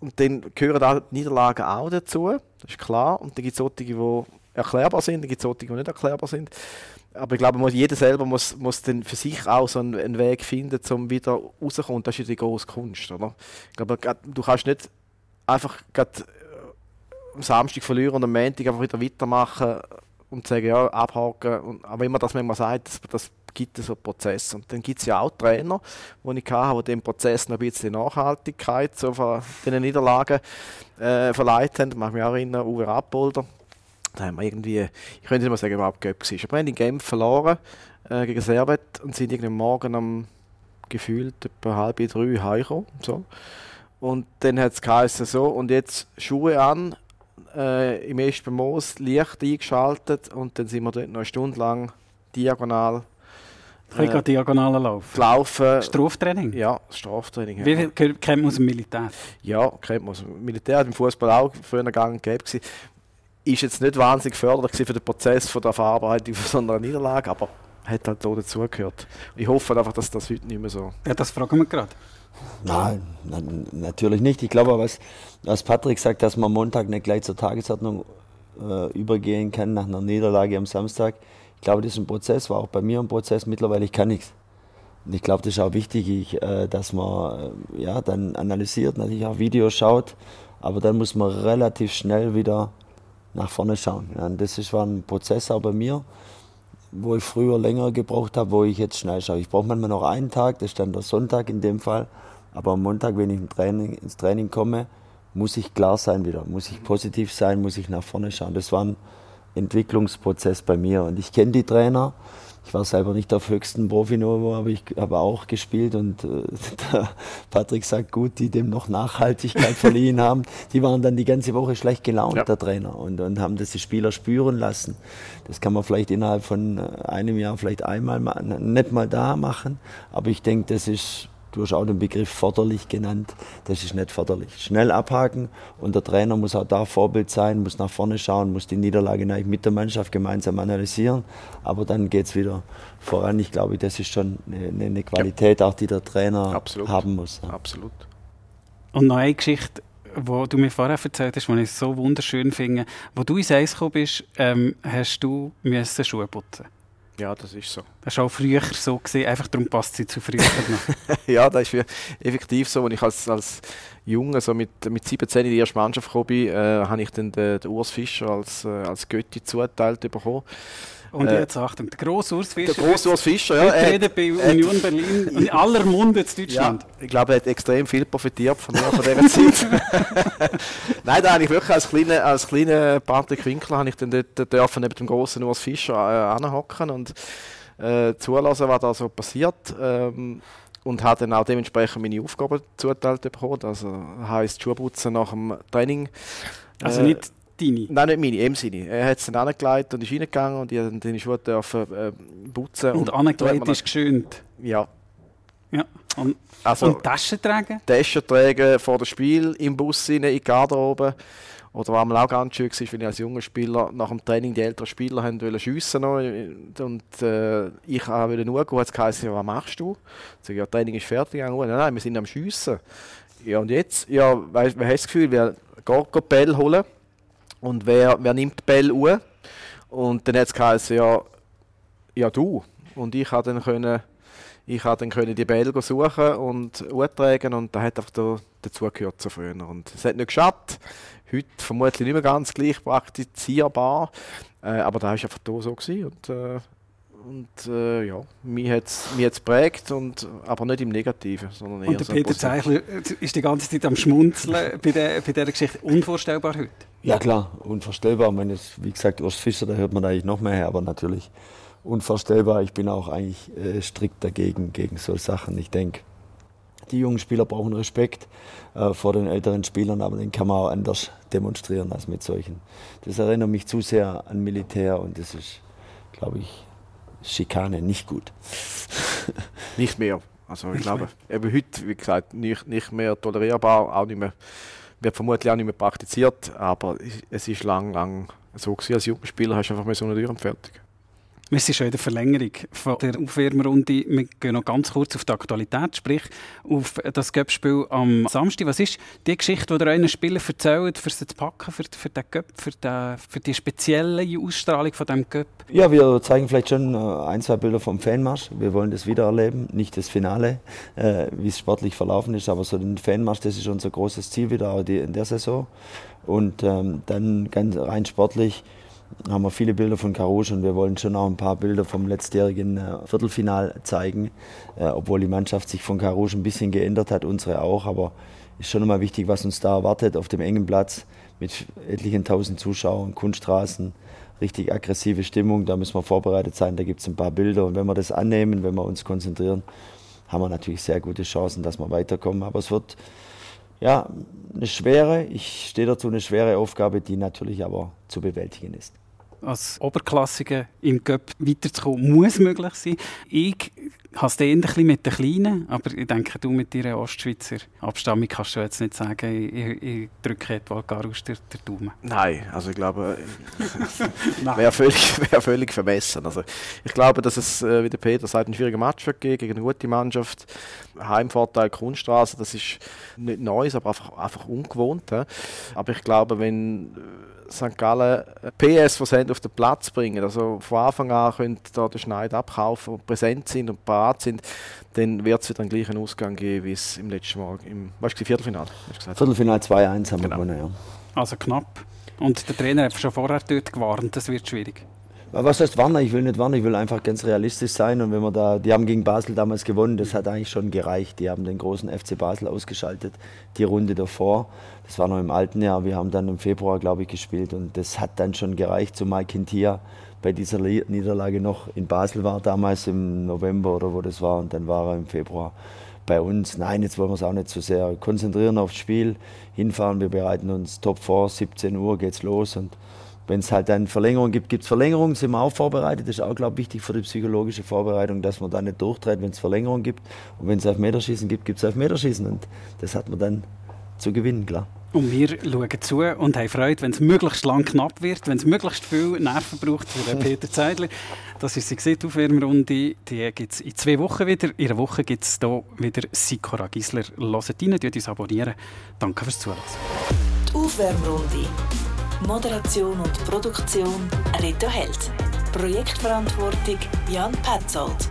und dann gehören da Niederlagen auch dazu, das ist klar. Und dann gibt es solche, die erklärbar sind, dann gibt es solche, die nicht erklärbar sind aber ich glaube, muss, jeder selber muss, muss dann für sich auch so einen, einen Weg finden, um wieder rauszukommen. Das ist ja die große Kunst, oder? Ich glaube, du kannst nicht einfach äh, am Samstag verlieren und am Montag einfach wieder weitermachen und sagen, ja, abhaken. Und, aber immer, dass man immer sagt, das, das gibt so einen Prozess. Und dann gibt es ja auch Trainer, die ich hatte, die dem Prozess noch ein bisschen Nachhaltigkeit so von den Niederlagen äh, verleiht haben. Ich mag mich auch erinnern, Uwe Rappolder, da haben wir irgendwie, ich könnte nicht mal sagen, überhaupt Göpp war. Aber wir haben in Genf verloren äh, gegen Servet und sind irgendwie Morgen am gefühlt etwa halb drei heimgekommen. So. Und dann hat es geheißen so, und jetzt Schuhe an, äh, im ersten Moos, Licht eingeschaltet und dann sind wir dort noch eine Stunde lang diagonal äh, diagonalen Lauf. Laufen. Straftraining? Ja, Straftraining. Ja. Wie viel kennt man aus dem Militär? Ja, kennt man aus dem Militär. Im Fußball auch früher gang gegeben ist jetzt nicht wahnsinnig förderlich für den Prozess von der Verarbeitung von so einer Niederlage, aber hat halt auch dazugehört. Ich hoffe einfach, dass das heute nicht mehr so. Ja, das fragen wir gerade. Nein, na, natürlich nicht. Ich glaube, was, was Patrick sagt, dass man Montag nicht gleich zur Tagesordnung äh, übergehen kann nach einer Niederlage am Samstag. Ich glaube, das ist ein Prozess, war auch bei mir ein Prozess. Mittlerweile ich kann nichts. Und ich glaube, das ist auch wichtig, ich, äh, dass man äh, ja, dann analysiert, natürlich auch Videos schaut, aber dann muss man relativ schnell wieder nach vorne schauen. Ja, das ist, war ein Prozess auch bei mir, wo ich früher länger gebraucht habe, wo ich jetzt schnell schaue. Ich brauche manchmal noch einen Tag, das ist dann der Sonntag in dem Fall. Aber am Montag, wenn ich im Training, ins Training komme, muss ich klar sein wieder, muss ich positiv sein, muss ich nach vorne schauen. Das war ein Entwicklungsprozess bei mir. Und ich kenne die Trainer, ich war selber nicht auf höchstem Profiniveau, aber ich habe auch gespielt und äh, Patrick sagt gut, die dem noch Nachhaltigkeit verliehen haben, die waren dann die ganze Woche schlecht gelaunt, ja. der Trainer, und, und haben das die Spieler spüren lassen. Das kann man vielleicht innerhalb von äh, einem Jahr vielleicht einmal, nicht mal da machen, aber ich denke, das ist du hast auch den Begriff förderlich genannt. Das ist nicht förderlich. Schnell abhaken und der Trainer muss auch da Vorbild sein, muss nach vorne schauen, muss die Niederlage mit der Mannschaft gemeinsam analysieren. Aber dann geht es wieder voran. Ich glaube, das ist schon eine, eine Qualität, ja. auch die der Trainer Absolut. haben muss. Ja. Absolut. Und noch eine Geschichte, wo du mir vorher erzählt hast, die ich so wunderschön finde. Wo du ins Eis gekommen bist, ähm, hast du müssen Schuhe putzen ja, das ist so. Das war auch früher so, gewesen, einfach darum passt sie zu früher Ja, das ist effektiv so. Als ich als, als Junge, so mit, mit 17 in die erste Mannschaft gekommen bin, äh, habe ich dann den, den Urs Fischer als, äh, als Götti zugeteilt bekommen. Und äh, jetzt Achtung, der grosse Urs Fischer. Der grosse Urs Fischer, ja. Er redet bei Union Berlin in aller Munde in Deutschland. Ja, ich glaube, er hat extrem viel profitiert von, mir, von dieser Zeit. Nein, da habe ich wirklich als kleiner, als kleiner Patrick Winkler habe ich dann dort dürfen neben dem grossen Urs Fischer äh, anhocken und äh, zulassen, was da so passiert. Ähm, und habe dann auch dementsprechend meine Aufgaben zugeteilt bekommen. Also heisst Schuhputzen nach dem Training. Also nicht Deine? Nein, nicht meine, im Sinne. Er hat es dann angelegt und ist reingegangen und ich durfte dann die Schuhe dürfen, äh, putzen. Und, und angelegt ist geschönt? Ja. Ja. Und, also, und Taschen tragen? Taschen tragen vor dem Spiel, im Bus rein, in die Garderobe. Oder was mir auch ganz schön war, wenn ich als junger Spieler nach dem Training die älteren Spieler haben wollen schiessen noch, und äh, ich wollte nur gehen, hat es was machst du? Ich sage, ja, Training ist fertig. Nein, nein, wir sind am Schiessen. Ja, und jetzt? Ja, weißt, wer hat das Gefühl, wir gehen Bell holen und wer, wer nimmt die Bälle an? Und dann hat es geheißen, ja, ja du. Und ich konnte dann, können, ich dann können die Bälle suchen und tragen und da hat einfach da, dazu gehört zu früher. Und es hat nicht geschadet. Heute vermutlich nicht mehr ganz gleich praktizierbar. Äh, aber da war einfach so. Gewesen. Und, äh, und äh, ja, mich hat es mich prägt, und, aber nicht im Negativen, sondern eher Und der so Peter Zeichler ist die ganze Zeit am Schmunzeln bei, der, bei dieser Geschichte. Unvorstellbar heute? Ja klar, unvorstellbar. Ich meine, wie gesagt, Urs Fischer, da hört man eigentlich noch mehr her, aber natürlich unvorstellbar. Ich bin auch eigentlich äh, strikt dagegen, gegen solche Sachen. Ich denke, die jungen Spieler brauchen Respekt äh, vor den älteren Spielern, aber den kann man auch anders demonstrieren als mit solchen. Das erinnert mich zu sehr an Militär und das ist, glaube ich, Schikane nicht gut. nicht mehr. Also ich glaube, eben heute, wie gesagt, nicht, nicht mehr tolerierbar, auch nicht mehr, wird vermutlich auch nicht mehr praktiziert, aber es ist lang, lang so gewesen. Als Jugendspieler hast du einfach mal so eine Tür fertig. Wir sind schon in der Verlängerung von der Aufwärmrunde. Wir gehen noch ganz kurz auf die Aktualität, sprich auf das Göppspiel am Samstag. Was ist die Geschichte, die ihr euren Spielern erzählt, für sie zu packen, für, für den Göpp, für, für die spezielle Ausstrahlung von dem Göpp? Ja, wir zeigen vielleicht schon äh, ein, zwei Bilder vom Fanmarsch. Wir wollen das wiedererleben, nicht das Finale, äh, wie es sportlich verlaufen ist, aber so den Fanmarsch, das ist unser großes Ziel wieder auch in der Saison. Und ähm, dann ganz rein sportlich haben wir viele Bilder von Carouge und wir wollen schon auch ein paar Bilder vom letztjährigen äh, Viertelfinal zeigen, äh, obwohl die Mannschaft sich von Carouge ein bisschen geändert hat, unsere auch, aber ist schon mal wichtig, was uns da erwartet auf dem engen Platz mit etlichen tausend Zuschauern, Kunststraßen, richtig aggressive Stimmung, da müssen wir vorbereitet sein, da gibt es ein paar Bilder. Und wenn wir das annehmen, wenn wir uns konzentrieren, haben wir natürlich sehr gute Chancen, dass wir weiterkommen, aber es wird ja, eine schwere, ich stehe dazu, eine schwere Aufgabe, die natürlich aber zu bewältigen ist als Oberklassiker im Cup weiterzukommen, muss möglich sein. Ich habe es ein bisschen mit den Kleinen, aber ich denke, du mit deiner Ostschweizer Abstammung kannst du jetzt nicht sagen, ich, ich drücke etwa gar aus der, der Daumen. Nein, also ich glaube, wäre völlig, wär völlig vermessen. Also ich glaube, dass es, äh, wie der Peter sagt, ein schwieriger Match wird gegen eine gute Mannschaft. Heimvorteil Kunststraße, das ist nicht Neues, aber einfach, einfach ungewohnt. He? Aber ich glaube, wenn St. Gallen PS, die sie auf den Platz bringen, also von Anfang an können da den Schneid abkaufen und präsent sind und parat sind, dann wird es wieder den gleichen Ausgang geben, wie es im letzten Mal, im weißt du, Viertelfinale? Viertelfinale 2-1 haben genau. wir gewonnen, ja. Also knapp. Und der Trainer hat schon vorher dort gewarnt, das wird schwierig. Was heißt warnen? Ich will nicht warnen, ich will einfach ganz realistisch sein. Und wenn wir da, die haben gegen Basel damals gewonnen, das hat eigentlich schon gereicht. Die haben den großen FC Basel ausgeschaltet, die Runde davor. Das war noch im alten Jahr. Wir haben dann im Februar, glaube ich, gespielt und das hat dann schon gereicht, zumal Kintia bei dieser Niederlage noch in Basel war, damals im November oder wo das war. Und dann war er im Februar bei uns. Nein, jetzt wollen wir uns auch nicht so sehr konzentrieren aufs Spiel. Hinfahren, wir bereiten uns top vor, 17 Uhr geht's los und wenn es halt eine Verlängerung gibt, gibt es Verlängerungen, sind wir auch vorbereitet. Das ist auch, glaube ich, wichtig für die psychologische Vorbereitung, dass man da nicht durchdreht, wenn es Verlängerung gibt. Und wenn es Elfmeterschießen gibt, gibt es Elfmeterschießen. Und das hat man dann zu gewinnen, klar. Und wir schauen zu und haben Freude, wenn es möglichst lang knapp wird, wenn es möglichst viel Nerven braucht für Peter Zeidler. Das ist sie die Aufwärmrunde. Die gibt es in zwei Wochen wieder. In einer Woche gibt es hier wieder Sikora Gisler. Hört rein, uns abonnieren. Danke fürs Zuhören. Die Aufwärmrunde. Moderation und Produktion Rita Held. Projektverantwortung Jan Petzold.